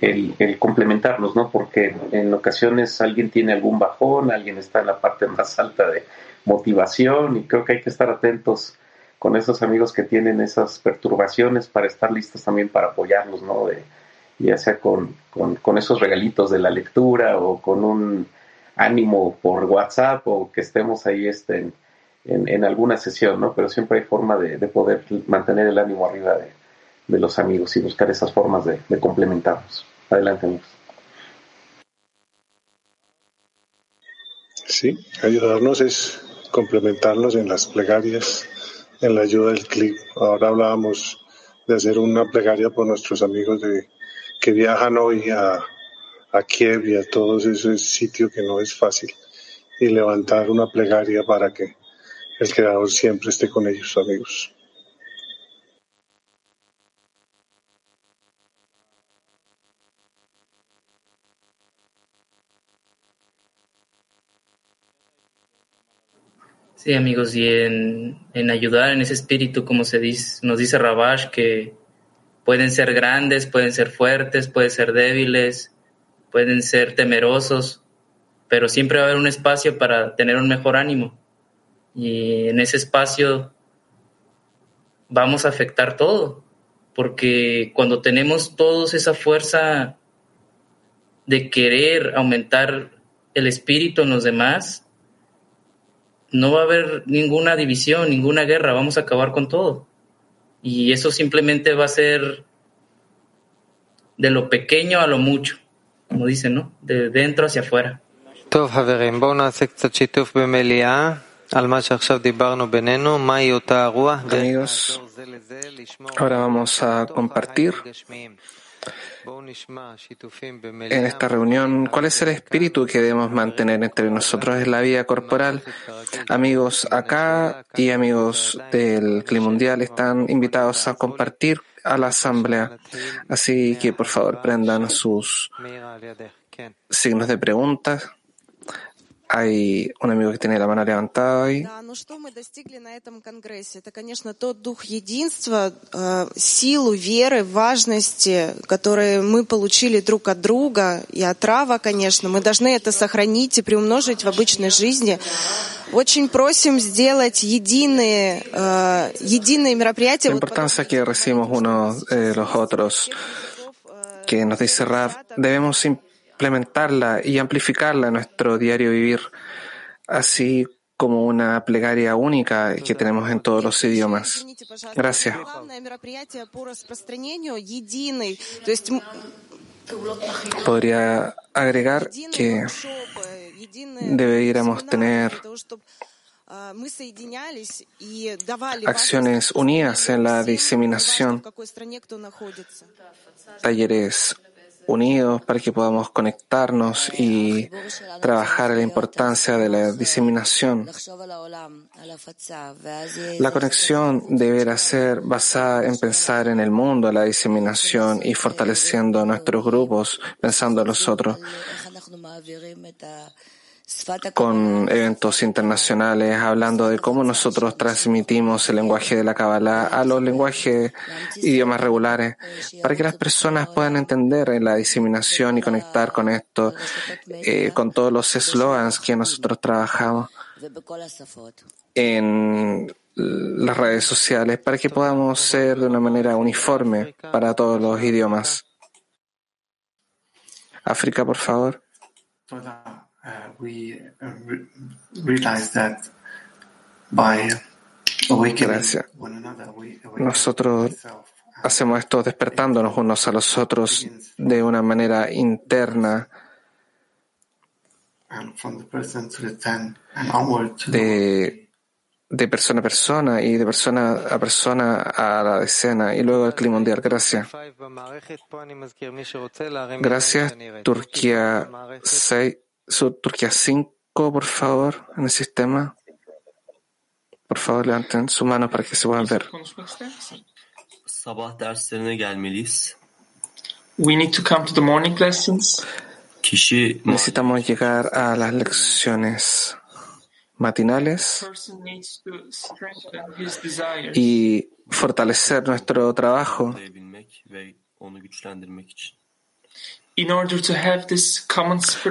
[SPEAKER 26] el, el, complementarnos, ¿no? Porque en ocasiones alguien tiene algún bajón, alguien está en la parte más alta de motivación y creo que hay que estar atentos con esos amigos que tienen esas perturbaciones para estar listos también para apoyarlos, ¿no? De, ya sea con, con, esos regalitos de la lectura o con un ánimo por WhatsApp o que estemos ahí este, en, en, en, alguna sesión, ¿no? Pero siempre hay forma de, de poder mantener el ánimo arriba de, de, los amigos y buscar esas formas de, de complementarnos. Adelante, amigos.
[SPEAKER 24] Sí, ayudarnos es complementarnos en las plegarias, en la ayuda del clip. Ahora hablábamos de hacer una plegaria por nuestros amigos de, que viajan hoy a, a Kiev y a todos esos sitios que no es fácil y levantar una plegaria para que el Creador siempre esté con ellos, amigos.
[SPEAKER 27] Sí, amigos, y en, en, ayudar en ese espíritu, como se dice, nos dice Rabash, que pueden ser grandes, pueden ser fuertes, pueden ser débiles, pueden ser temerosos, pero siempre va a haber un espacio para tener un mejor ánimo y en ese espacio vamos a afectar todo, porque cuando tenemos todos esa fuerza de querer aumentar el espíritu en los demás, no va a haber ninguna división, ninguna guerra, vamos a acabar con todo. Y eso simplemente va a ser de lo pequeño a lo mucho, como dicen, ¿no? De dentro hacia afuera.
[SPEAKER 19] טוב חברים, בואו נעשה קצת שיתוף במליאה על מה שעכשיו דיברנו בינינו, מהי אותה הרוח.
[SPEAKER 9] Amigos, ahora vamos a compartir en esta reunión cuál es el espíritu que debemos mantener entre nosotros en la vida corporal. Amigos acá y amigos del Clima Mundial están invitados a compartir a la asamblea. Así que por favor prendan sus signos de preguntas. Hay un amigo que tiene la mano levantada ahí.
[SPEAKER 30] Да, ну что мы достигли на этом конгрессе? Это, конечно, тот дух единства, э, силу веры, важности, которые мы получили друг от друга и от Рава, конечно. Мы должны это сохранить и приумножить в обычной жизни. Очень просим сделать единые, э, единые мероприятия.
[SPEAKER 9] La
[SPEAKER 30] Вот
[SPEAKER 9] importancia que recibimos unos de los otros, que nos dice Rav, debemos implementarla y amplificarla en nuestro diario vivir, así como una plegaria única que tenemos en todos los idiomas. Gracias. Podría agregar que deberíamos tener acciones unidas en la diseminación, talleres unidos para que podamos conectarnos y trabajar la importancia de la diseminación. La conexión deberá ser basada en pensar en el mundo, la diseminación y fortaleciendo nuestros grupos, pensando en los otros, con eventos internacionales, hablando de cómo nosotros transmitimos el lenguaje de la Kabbalah a los lenguajes, idiomas regulares, para que las personas puedan entender en la diseminación y conectar con esto, eh, con todos los eslogans que nosotros trabajamos en las redes sociales, para que podamos ser de una manera uniforme para todos los idiomas. África, por favor.
[SPEAKER 31] Uh, we uh, re- realize that by awakening
[SPEAKER 9] Gracias.
[SPEAKER 31] one another, we awaken
[SPEAKER 9] Nosotros hacemos esto despertándonos unos a los otros de una manera interna,
[SPEAKER 31] and from the person to the ten and onward to
[SPEAKER 9] de, de persona a persona y de persona a persona a la decena y luego el clima mundial. Gracias. Gracias, Turquía 6, su- Turquía 5, por favor, en el sistema. Por favor, levanten su mano para que se puedan ver.
[SPEAKER 32] Sabah derslerine gelmeliyiz.
[SPEAKER 33] We need to come to the morning lessons.
[SPEAKER 32] Kişi
[SPEAKER 9] Necesitamos llegar a las lecciones matinales y fortalecer nuestro trabajo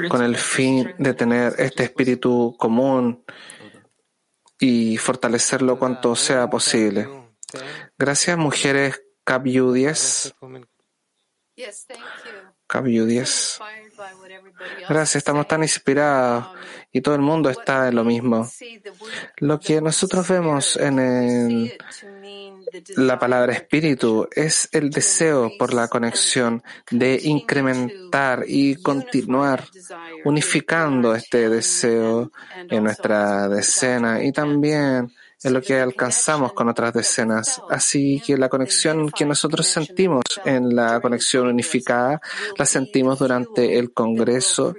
[SPEAKER 9] con el fin de tener este espíritu común y fortalecerlo cuanto sea posible. Gracias, mujeres Capyu 10.
[SPEAKER 34] Yes, thank you.
[SPEAKER 9] Capyu 10.
[SPEAKER 34] Inspired by what everybody else
[SPEAKER 9] Gracias, estamos tan inspirados y todo el mundo está en lo mismo. Lo que nosotros vemos en el- la palabra espíritu es el deseo por la conexión de incrementar y continuar unificando este deseo en nuestra decena y también en lo que alcanzamos con otras decenas. Así que la conexión que nosotros sentimos en la conexión unificada la sentimos durante el Congreso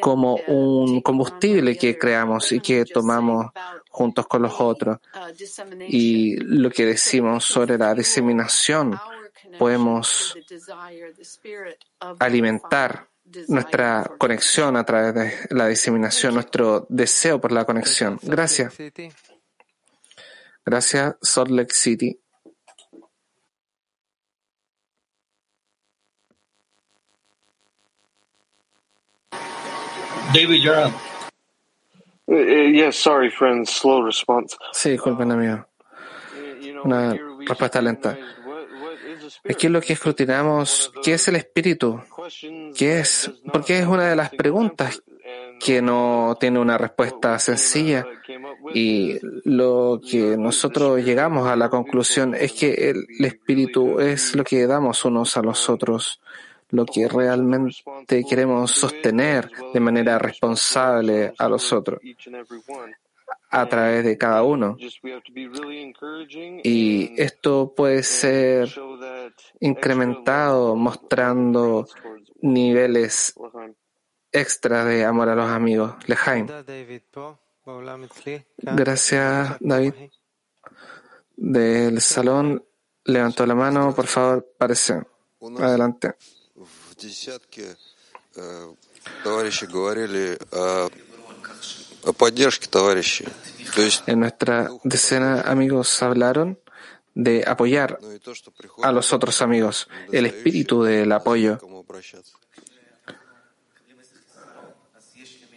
[SPEAKER 9] como un combustible que creamos y que tomamos juntos con los otros. Y lo que decimos sobre la diseminación, podemos alimentar nuestra conexión a través de la diseminación, nuestro deseo por la conexión. Gracias. Gracias, Salt Lake City.
[SPEAKER 35] David, you're up.
[SPEAKER 36] Uh, uh, yes, sorry, friends. Slow response.
[SPEAKER 9] Sí, disculpen, amigo. Una respuesta lenta. Aquí lo que escrutinamos, ¿qué es el espíritu? ¿Qué es? Porque es una de las preguntas que no tiene una respuesta sencilla Y lo que nosotros llegamos a la conclusión es que el, el espíritu es lo que damos unos a los otros, lo que realmente queremos sostener de manera responsable a los otros a través de cada uno. Y esto puede ser incrementado mostrando niveles extra de amor a los amigos. Lejaim. Gracias, David. Del salón levantó la mano, por favor, parece. Adelante. En nuestra decena, amigos hablaron de apoyar a los otros amigos, el espíritu del apoyo.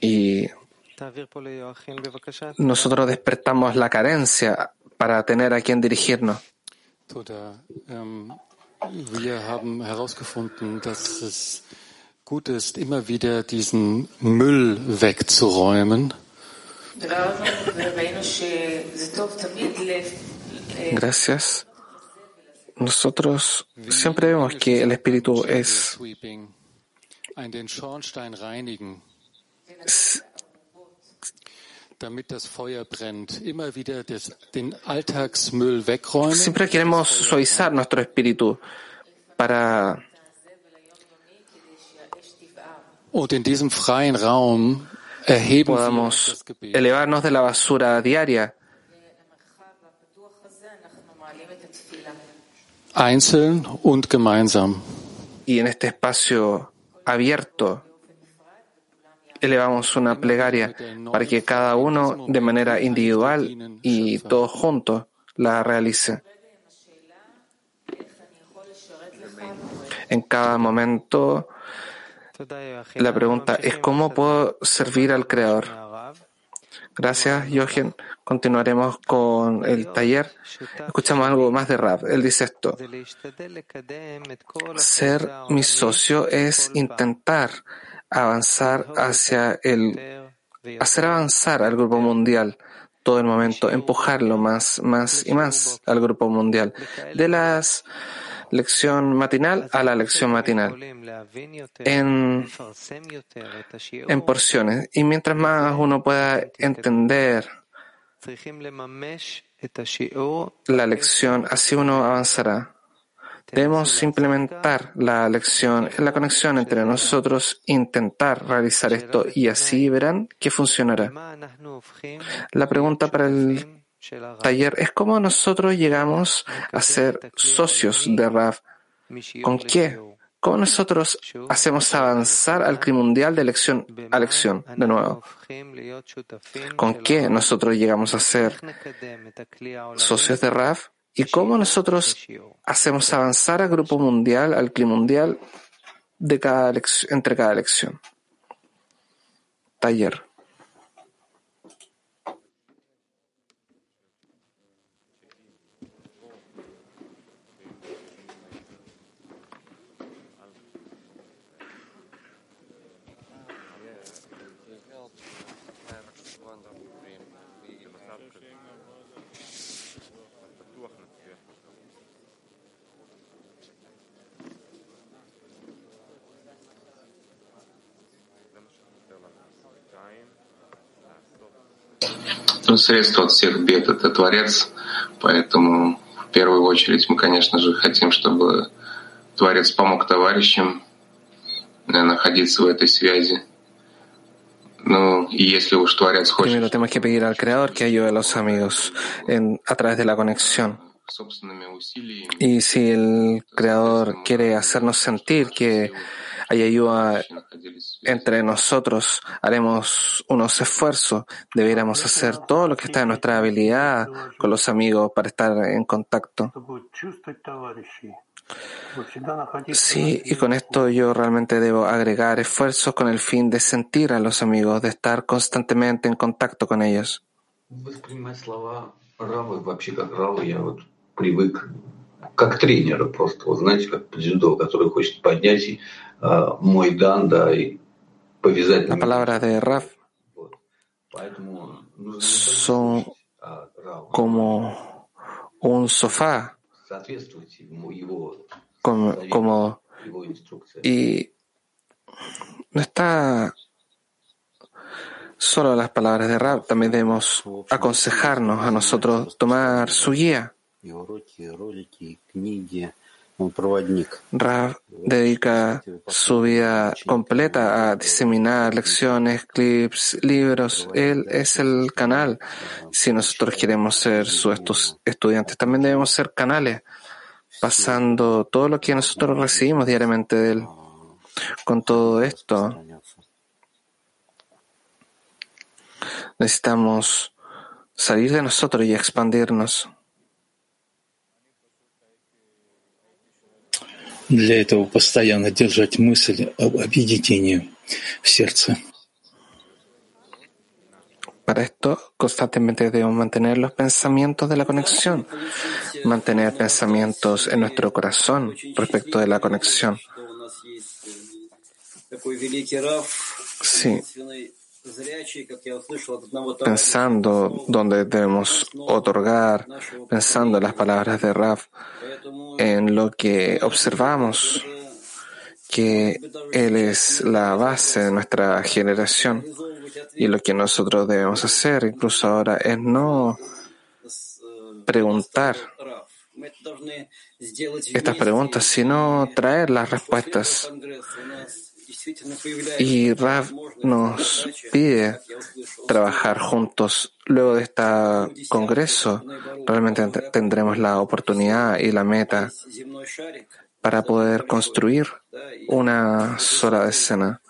[SPEAKER 9] Y nosotros despertamos la carencia para tener a quien dirigirnos.
[SPEAKER 37] Wir haben herausgefunden, dass es gut ist, immer wieder diesen Müll wegzuräumen.
[SPEAKER 9] Gracias. Nosotros siempre vemos que el espíritu es
[SPEAKER 37] den Schornstein reinigen, damit das Feuer brennt. Immer wieder des, den Alltagsmüll wegräumen.
[SPEAKER 9] Siempre queremos suavizar nuestro espíritu para
[SPEAKER 37] Und in diesem freien Raum erheben
[SPEAKER 9] podamos elevarnos de la basura diaria
[SPEAKER 37] Einzeln und gemeinsam.
[SPEAKER 9] y en este espacio abierto elevamos una plegaria para que cada uno de manera individual y todos juntos la realice. En cada momento la pregunta es ¿cómo puedo servir al Creador? Gracias, Jochen. Continuaremos con el taller. Escuchamos algo más de Rab. Él dice esto. Ser mi socio es intentar avanzar hacia el, hacer avanzar al grupo mundial todo el momento, empujarlo más, más y más al grupo mundial. De las lección matinal a la lección matinal en, en porciones. Y mientras más uno pueda entender la lección, así uno avanzará. Debemos implementar la lección la conexión entre nosotros, intentar realizar esto y así verán que funcionará. La pregunta para el taller es cómo nosotros llegamos a ser socios de RAF. ¿Con qué? ¿Cómo nosotros hacemos avanzar al CRI mundial de elección a elección, de nuevo? ¿Con qué nosotros llegamos a ser socios de RAF? ¿Y cómo nosotros hacemos avanzar al grupo mundial, al CLI mundial, de cada elec- entre cada elección? Taller.
[SPEAKER 38] Ну, средство от всех бед — это Творец, поэтому в первую очередь мы, конечно же, хотим, чтобы Творец помог товарищам э, находиться в этой связи. Ну, если уж Творец хочет
[SPEAKER 9] Primero tenemos que pedir al Creador que ayude a los amigos en, a través de la conexión.
[SPEAKER 38] собственными усилиями
[SPEAKER 9] Y si el Creador quiere hacernos sentir que hay ayuda entre nosotros, haremos unos esfuerzos, debiéramos hacer todo lo que está en nuestra habilidad con los amigos para estar en contacto. Sí, y con esto yo realmente debo agregar esfuerzos con el fin de sentir a los amigos, de estar constantemente en contacto con ellos.
[SPEAKER 39] Воспринимать слова Равы вообще как Равы я вот привык как тренера просто, вот знаете, как дзюдо, который хочет поднять и,
[SPEAKER 9] la palabra de Raf son como un sofá, como, como y no está solo las palabras de Rab, también debemos aconsejarnos a nosotros tomar su guía. Rav dedica su vida completa a diseminar lecciones, clips, libros. Él es el canal. Si nosotros queremos ser sus estudiantes, también debemos ser canales, pasando todo lo que nosotros recibimos diariamente de él. Con todo esto, necesitamos salir de nosotros y expandirnos.
[SPEAKER 40] Для этого постоянно держать мысль об объединении в сердце.
[SPEAKER 9] Para esto, constantemente debemos mantener los pensamientos de la conexión, mantener pensamientos en nuestro corazón respecto de la conexión.
[SPEAKER 35] Такой великий Раф,
[SPEAKER 9] Sí, pensando dónde debemos otorgar, pensando en las palabras de Raf, en lo que observamos, que Él es la base de nuestra generación y lo que nosotros debemos hacer, incluso ahora, es no preguntar estas preguntas, sino traer las respuestas. Y Rav nos pide trabajar juntos. Luego de este congreso, realmente tendremos la oportunidad y la meta para poder construir una sola
[SPEAKER 35] escena.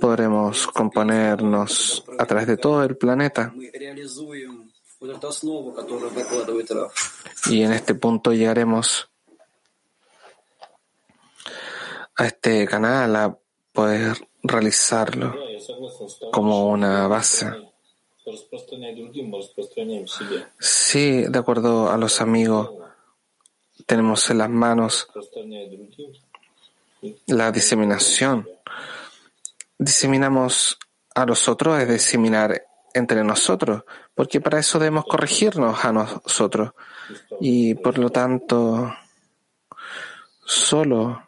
[SPEAKER 9] Podremos componernos a través de todo el planeta. Y en este punto llegaremos a este canal a poder realizarlo como una base. Sí, de acuerdo a los amigos, tenemos en las manos la diseminación. Diseminamos a los otros, es diseminar entre nosotros, porque para eso debemos corregirnos a nosotros. Y por lo tanto, solo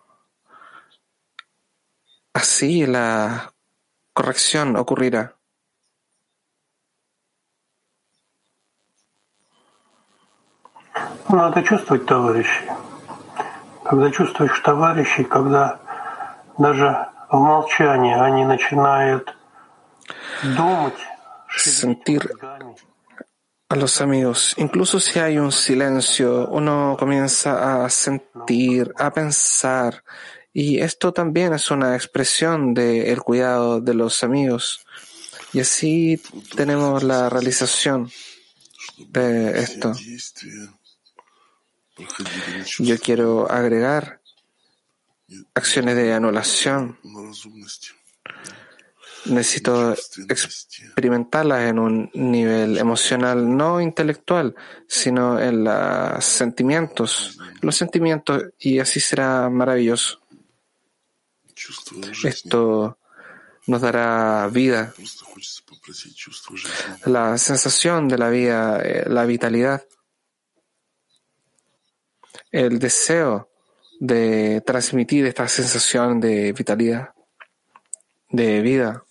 [SPEAKER 9] así la corrección ocurrirá.
[SPEAKER 41] Ну, Надо чувствовать товарищей. Когда чувствуешь товарищей, когда даже в молчании они начинают думать,
[SPEAKER 9] sentir a los amigos. Incluso si hay un silencio, uno comienza a sentir, a pensar. y esto también es una expresión del cuidado de los amigos. Y así tenemos la realización de esto. Yo quiero agregar acciones de anulación. Necesito experimentarlas en un nivel emocional, no intelectual, sino en los sentimientos, los sentimientos, y así será maravilloso. Esto nos dará vida, la sensación de la vida, eh, la vitalidad, el deseo de transmitir esta sensación de vitalidad, de vida.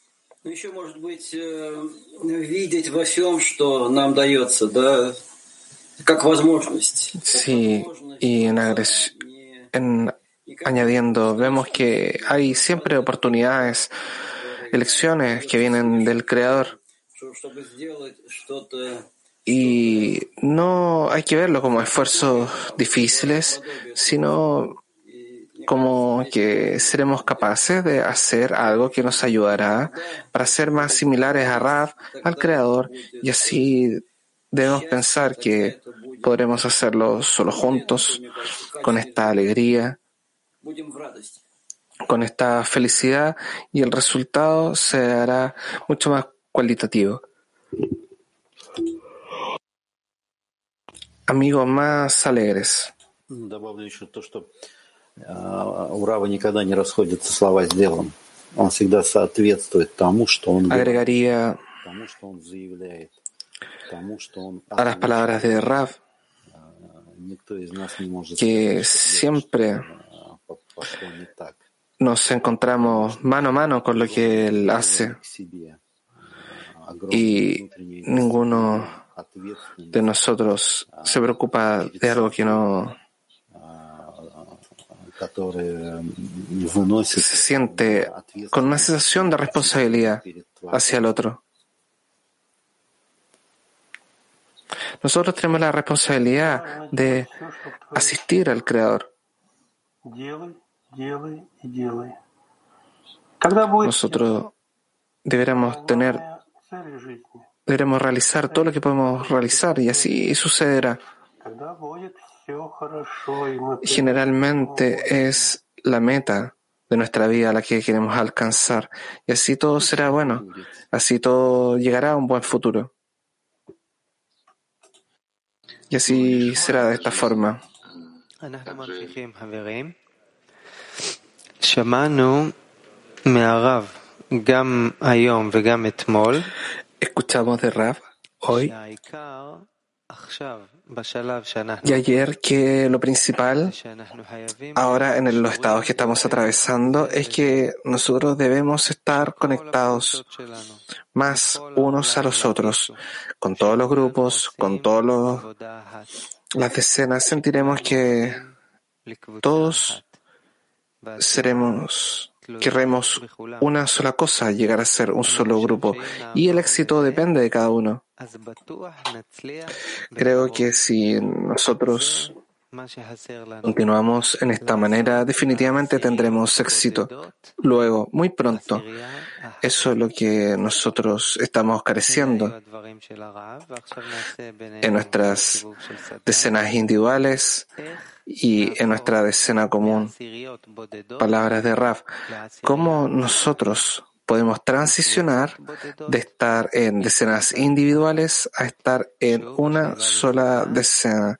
[SPEAKER 9] Sí, y en, en añadiendo, vemos que hay siempre oportunidades, elecciones que vienen del Creador. Y no hay que verlo como esfuerzos difíciles, sino como que seremos capaces de hacer algo que nos ayudará para ser más similares a Rab, al Creador, y así debemos pensar que podremos hacerlo solo juntos, con esta alegría con esta felicidad, y el resultado se hará mucho más cualitativo. Amigos más alegres.
[SPEAKER 42] Добавлю еще то, что а, у Рава никогда не расходятся слова с делом. Он всегда соответствует тому, что он говорит.
[SPEAKER 9] Agregaría a las palabras de Rav, que siempre nos encontramos mano a mano con lo que él hace y ninguno de nosotros se preocupa de algo que no se siente con una sensación de responsabilidad hacia el otro. Nosotros tenemos la responsabilidad de asistir al Creador. Nosotros deberemos tener, deberemos realizar todo lo que podemos realizar y así sucederá. Generalmente es la meta de nuestra vida la que queremos alcanzar. Y así todo será bueno, así todo llegará a un buen futuro. Y así será de esta forma. Escuchamos de Rav hoy. y ayer que lo principal, ahora en los estados que estamos atravesando, es que nosotros debemos estar conectados más unos a los otros, con todos los grupos, con todas las decenas, sentiremos que todos seremos una sola cosa, llegar a ser un solo grupo, y el éxito depende de cada uno. Creo que si nosotros continuamos en esta manera, definitivamente tendremos éxito. Luego, muy pronto, eso es lo que nosotros estamos careciendo en nuestras decenas individuales y en nuestra decena común. Palabras de Raf. ¿Cómo nosotros podemos transicionar de estar en decenas individuales a estar en una sola decena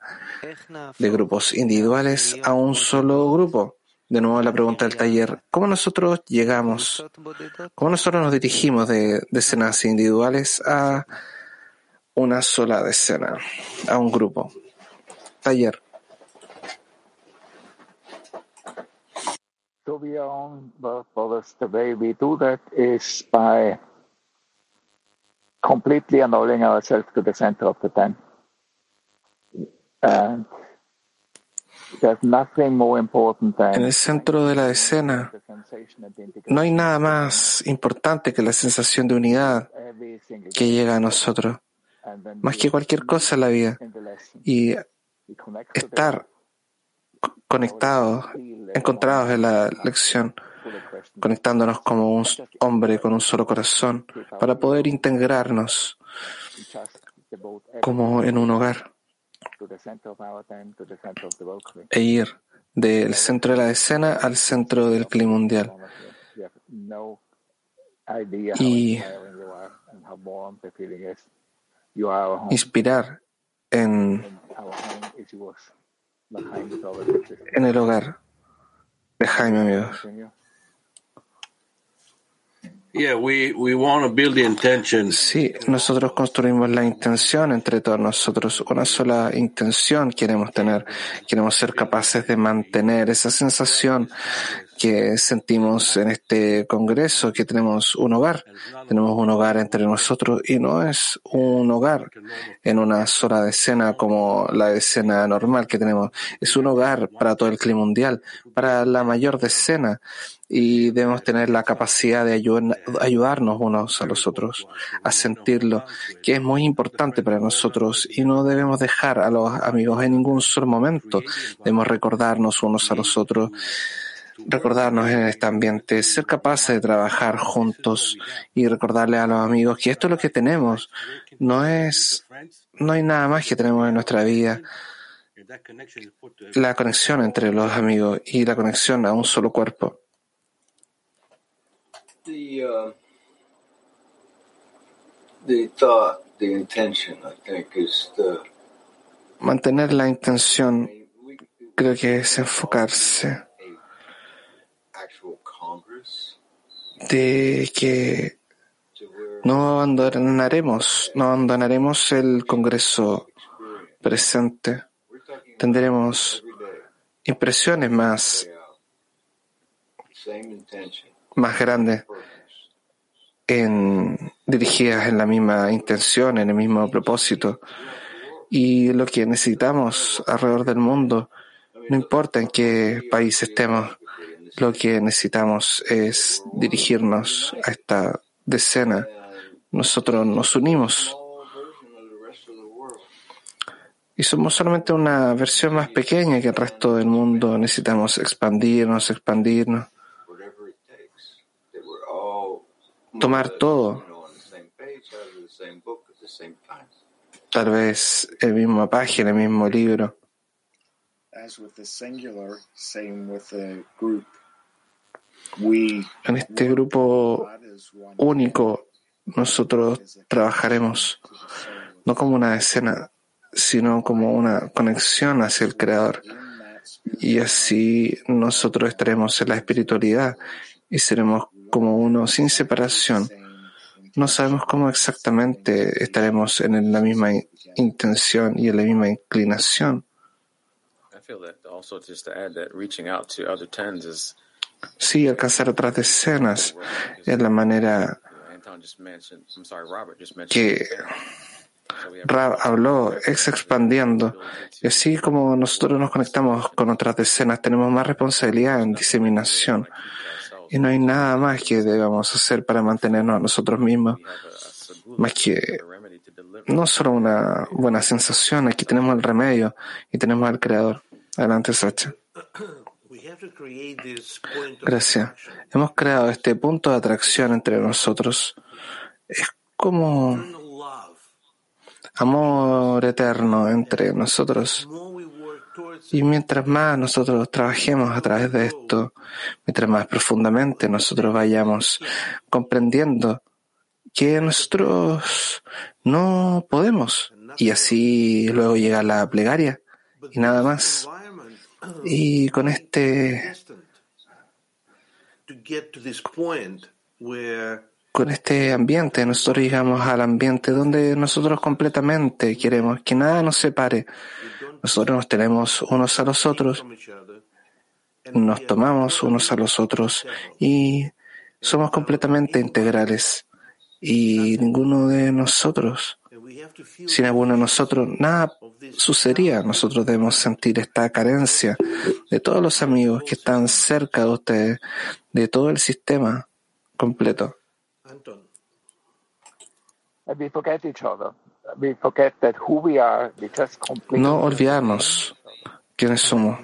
[SPEAKER 9] de grupos individuales a un solo grupo? De nuevo la pregunta del taller, ¿cómo nosotros llegamos, cómo nosotros nos dirigimos de decenas individuales a una sola decena, a un grupo? Taller.
[SPEAKER 43] To be own brothers, the way we do that is by completely annulling ourselves to the center of the ten. And there's nothing more important than
[SPEAKER 9] En el centro de la escena no hay nada más importante que la sensación de unidad que llega a nosotros, más que cualquier cosa en la vida. Y estar conectados, encontrados en la lección, conectándonos como un hombre con un solo corazón, para poder integrarnos como en un hogar e ir del centro de la escena al centro del clima mundial. Y inspirar en en el hogar de Jaime, amigos. Sí, nosotros construimos la intención entre todos nosotros. Una sola intención queremos tener. Queremos ser capaces de mantener esa sensación que sentimos en este congreso, que tenemos un hogar. Tenemos un hogar entre nosotros y no es un hogar en una sola decena como la decena normal que tenemos. Es un hogar para todo el clima mundial, para la mayor decena y debemos tener la capacidad de ayudarnos unos a los otros, a sentirlo, que es muy importante para nosotros y no debemos dejar a los amigos en ningún solo momento. Debemos recordarnos unos a los otros, recordarnos en este ambiente, ser capaces de trabajar juntos y recordarle a los amigos que esto es lo que tenemos. No es, no hay nada más que tenemos en nuestra vida. La conexión entre los amigos y la conexión a un solo cuerpo.
[SPEAKER 44] the uh, the thought, the intention, I think, is the
[SPEAKER 9] Mantener la intención creo que es enfocarse
[SPEAKER 44] actual Congress
[SPEAKER 9] de que No abandonaremos, no abandonaremos el Congreso presente. Tendremos impresiones más, más grandes en, dirigidas en la misma intención, en el mismo propósito. Y lo que necesitamos alrededor del mundo, no importa en qué país estemos, lo que necesitamos es dirigirnos a esta decena. Nosotros nos unimos y somos solamente una versión más pequeña que el resto del mundo. Necesitamos expandirnos, expandirnos, tomar todo. Tal vez el mismo página, el mismo libro. En este grupo único nosotros trabajaremos no como una escena, sino como una conexión hacia el Creador. Y así nosotros estaremos en la espiritualidad y seremos como uno sin separación. No sabemos cómo exactamente estaremos en la misma intención y en la misma inclinación. Sí, alcanzar otras decenas es la manera que Rab habló, ex expandiendo. Y así como nosotros nos conectamos con otras decenas, tenemos más responsabilidad en diseminación. Y no hay nada más que debamos hacer para mantenernos a nosotros mismos, más que no solo una buena sensación, aquí tenemos el remedio y tenemos al Creador. Adelante, Sacha. Gracias. Hemos creado este punto de atracción entre nosotros. Es como amor eterno entre nosotros. Y mientras más nosotros trabajemos a través de esto, mientras más profundamente nosotros vayamos comprendiendo que nosotros no podemos, y así luego llega la plegaria y nada más. Y con este con este ambiente, nosotros llegamos al ambiente donde nosotros completamente queremos que nada nos separe. Nosotros nos tenemos unos a los otros, nos tomamos unos a los otros y somos completamente integrales. Y ninguno de nosotros, sin alguno de nosotros, nada sucedería. Nosotros debemos sentir esta carencia de todos los amigos que están cerca de ustedes, de todo el sistema completo. No olvidarnos quiénes somos.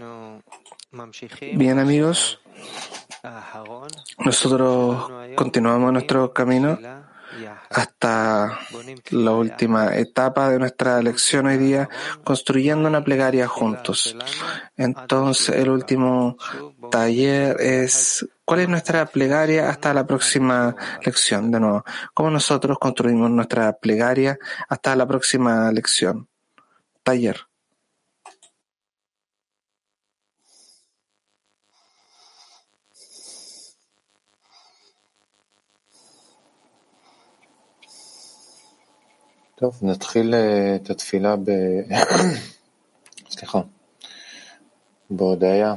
[SPEAKER 9] Bien amigos, nosotros continuamos nuestro camino hasta la última etapa de nuestra lección hoy día, construyendo una plegaria juntos. Entonces, el último taller es cuál es nuestra plegaria hasta la próxima lección. De nuevo, cómo nosotros construimos nuestra plegaria hasta la próxima lección. Taller.
[SPEAKER 42] טוב, נתחיל את התפילה ב... *coughs* סליחה, בהודיה,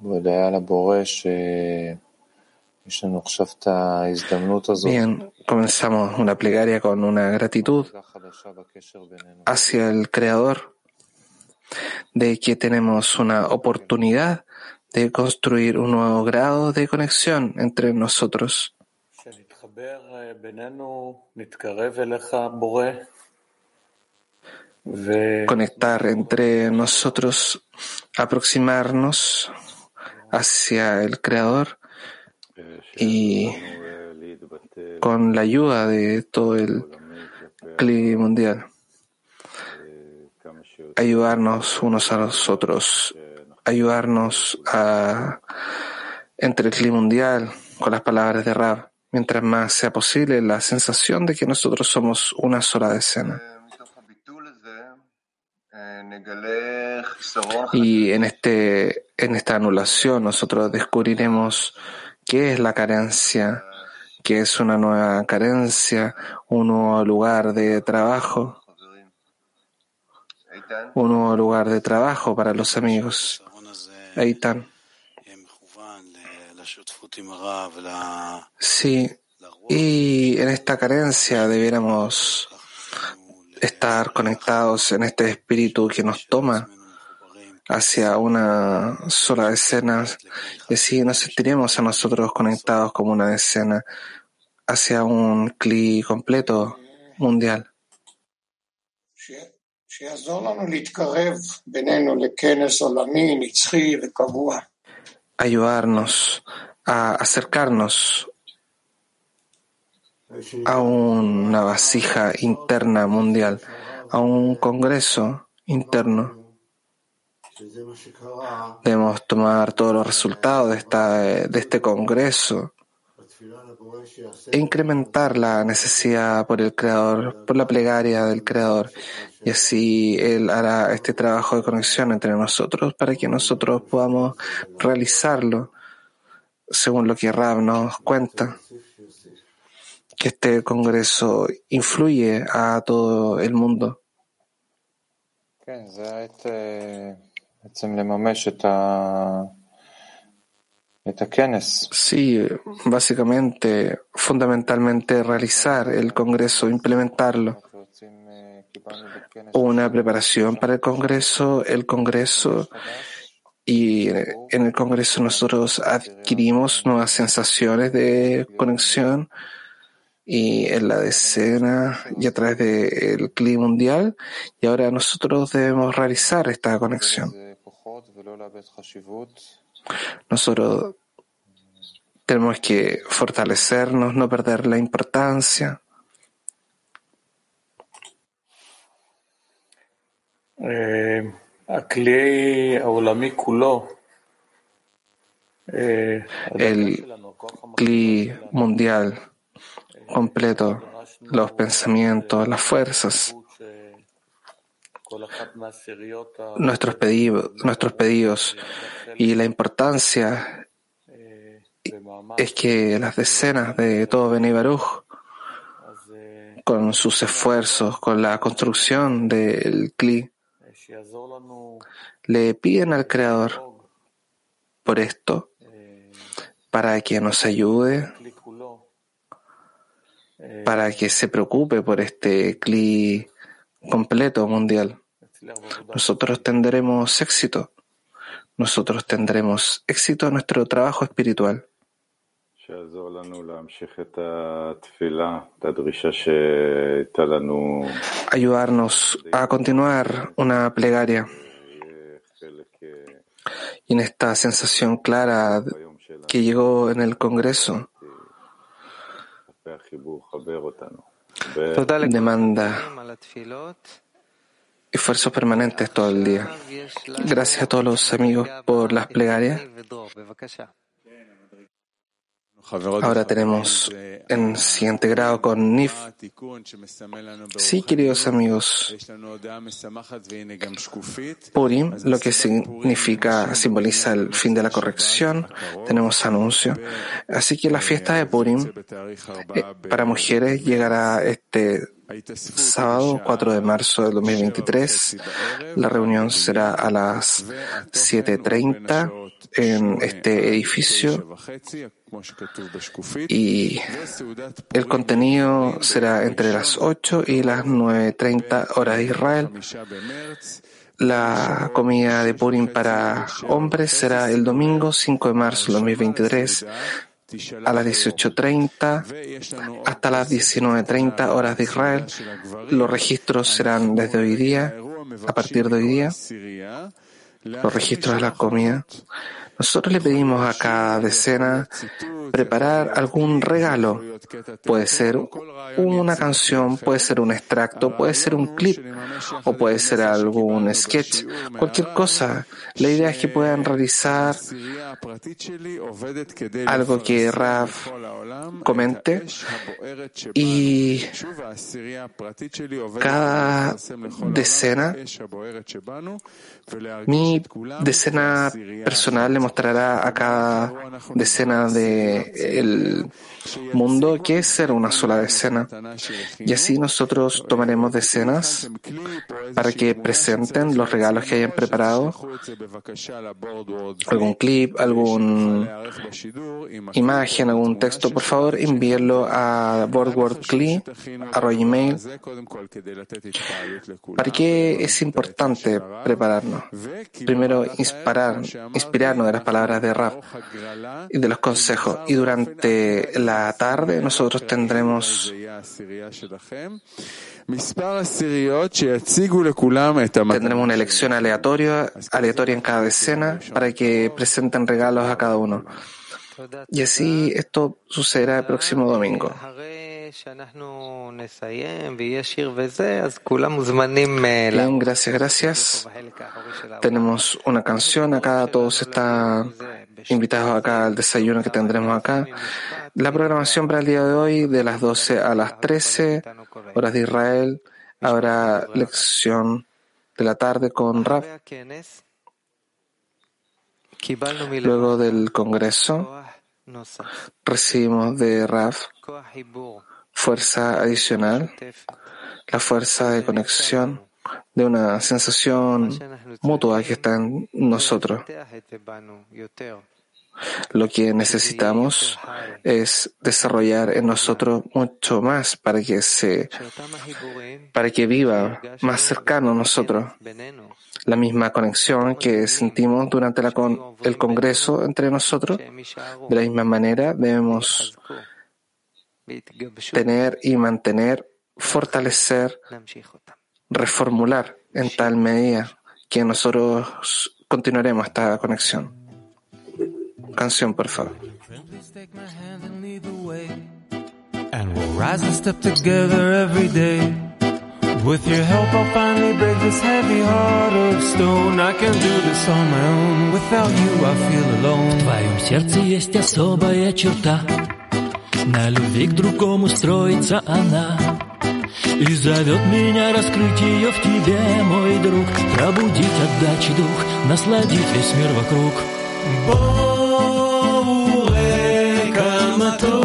[SPEAKER 42] בהודיה לבורא שיש לנו עכשיו את ההזדמנות הזאת.
[SPEAKER 9] Bien, comenzamos una plegaria con una gratitud hacia el Creador de que tenemos una oportunidad de construir un nuevo grado de conexión entre nosotros. conectar entre nosotros, aproximarnos hacia el Creador y con la ayuda de todo el clima mundial, ayudarnos unos a los otros, ayudarnos a, entre el clima mundial con las palabras de Rab, mientras más sea posible la sensación de que nosotros somos una sola decena. Y en, este, en esta anulación nosotros descubriremos qué es la carencia, que es una nueva carencia, un nuevo lugar de trabajo, un nuevo lugar de trabajo para los amigos. Eitan. Sí, y en esta carencia debiéramos estar conectados en este espíritu que nos toma hacia una sola decena y así nos sentiremos a nosotros conectados como una decena hacia un cli completo mundial. Ayudarnos a acercarnos a una vasija interna mundial, a un congreso interno. Debemos tomar todos los resultados de, esta, de este congreso e incrementar la necesidad por el Creador, por la plegaria del Creador. Y así Él hará este trabajo de conexión entre nosotros para que nosotros podamos realizarlo según lo que Rab nos cuenta que este Congreso influye a todo el mundo. Sí, básicamente, fundamentalmente realizar el Congreso, implementarlo. Una preparación para el Congreso, el Congreso y en el Congreso nosotros adquirimos nuevas sensaciones de conexión y en la decena y a través del clima mundial y ahora nosotros debemos realizar esta conexión. Nosotros tenemos que fortalecernos, no perder la importancia.
[SPEAKER 45] Eh,
[SPEAKER 9] el cli mundial completo, los pensamientos, las fuerzas, nuestros pedidos, nuestros pedidos y la importancia es que las decenas de todo Beni Baruch, con sus esfuerzos, con la construcción del Kli, le piden al Creador por esto, para que nos ayude, para que se preocupe por este Kli completo mundial. Nosotros tendremos éxito. Nosotros tendremos éxito en nuestro trabajo espiritual. Ayudarnos a continuar una plegaria. Y en esta sensación clara que llegó en el Congreso, demanda esfuerzos permanentes todo el día. Gracias a todos los amigos por las plegarias. Ahora tenemos en siguiente grado con NIF. Sí, queridos amigos. Purim, lo que significa, simboliza el fin de la corrección. Tenemos anuncio. Así que la fiesta de Purim eh, para mujeres llegará este sábado 4 de marzo del 2023. La reunión será a las 7.30 en este edificio y el contenido será entre las 8 y las 9.30 horas de Israel. La comida de Purim para hombres será el domingo 5 de marzo de 2023 a las 18.30 hasta las 19.30 horas de Israel. Los registros serán desde hoy día, a partir de hoy día, los registros de la comida. Nosotros le pedimos a cada decena preparar algún regalo. Puede ser una canción, puede ser un extracto, puede ser un clip o puede ser algún sketch, cualquier cosa. La idea es que puedan realizar algo que Raf comente y cada decena, mi decena personal mostrará a cada decena del mundo qué es ser una sola decena. Y así nosotros tomaremos decenas para que presenten los regalos que hayan preparado, algún clip, alguna imagen, algún texto. Por favor, envíenlo a boardwordcli, arroba email. ¿Para qué es importante prepararnos? Primero, inspirar, inspirarnos de las palabras de Rap y de los consejos. Y durante la tarde nosotros tendremos Tendremos una elección aleatoria, aleatoria en cada decena para que presenten regalos a cada uno. Y así esto sucederá el próximo domingo. Bien, gracias, gracias. Tenemos una canción acá, todos están invitados acá al desayuno que tendremos acá. La programación para el día de hoy, de las 12 a las 13 horas de Israel, habrá lección de la tarde con Rab. Luego del Congreso, recibimos de Raf fuerza adicional, la fuerza de conexión de una sensación mutua que está en nosotros. Lo que necesitamos es desarrollar en nosotros mucho más para que se, para que viva más cercano a nosotros la misma conexión que sentimos durante el Congreso entre nosotros. De la misma manera debemos tener y mantener, fortalecer, reformular en tal medida que nosotros continuaremos esta conexión. Canción, por favor.
[SPEAKER 46] And we'll rise and step together every day. With your help, I'll finally break this heavy heart of stone. I can do this on my own. Without you, I feel alone.
[SPEAKER 47] В твоем сердце есть особая черта. На любви к другому строится она. И зовет меня раскрыть ее в тебе, мой друг. Пробудить отдачи дух, насладить весь мир вокруг.
[SPEAKER 46] Боуэ Камато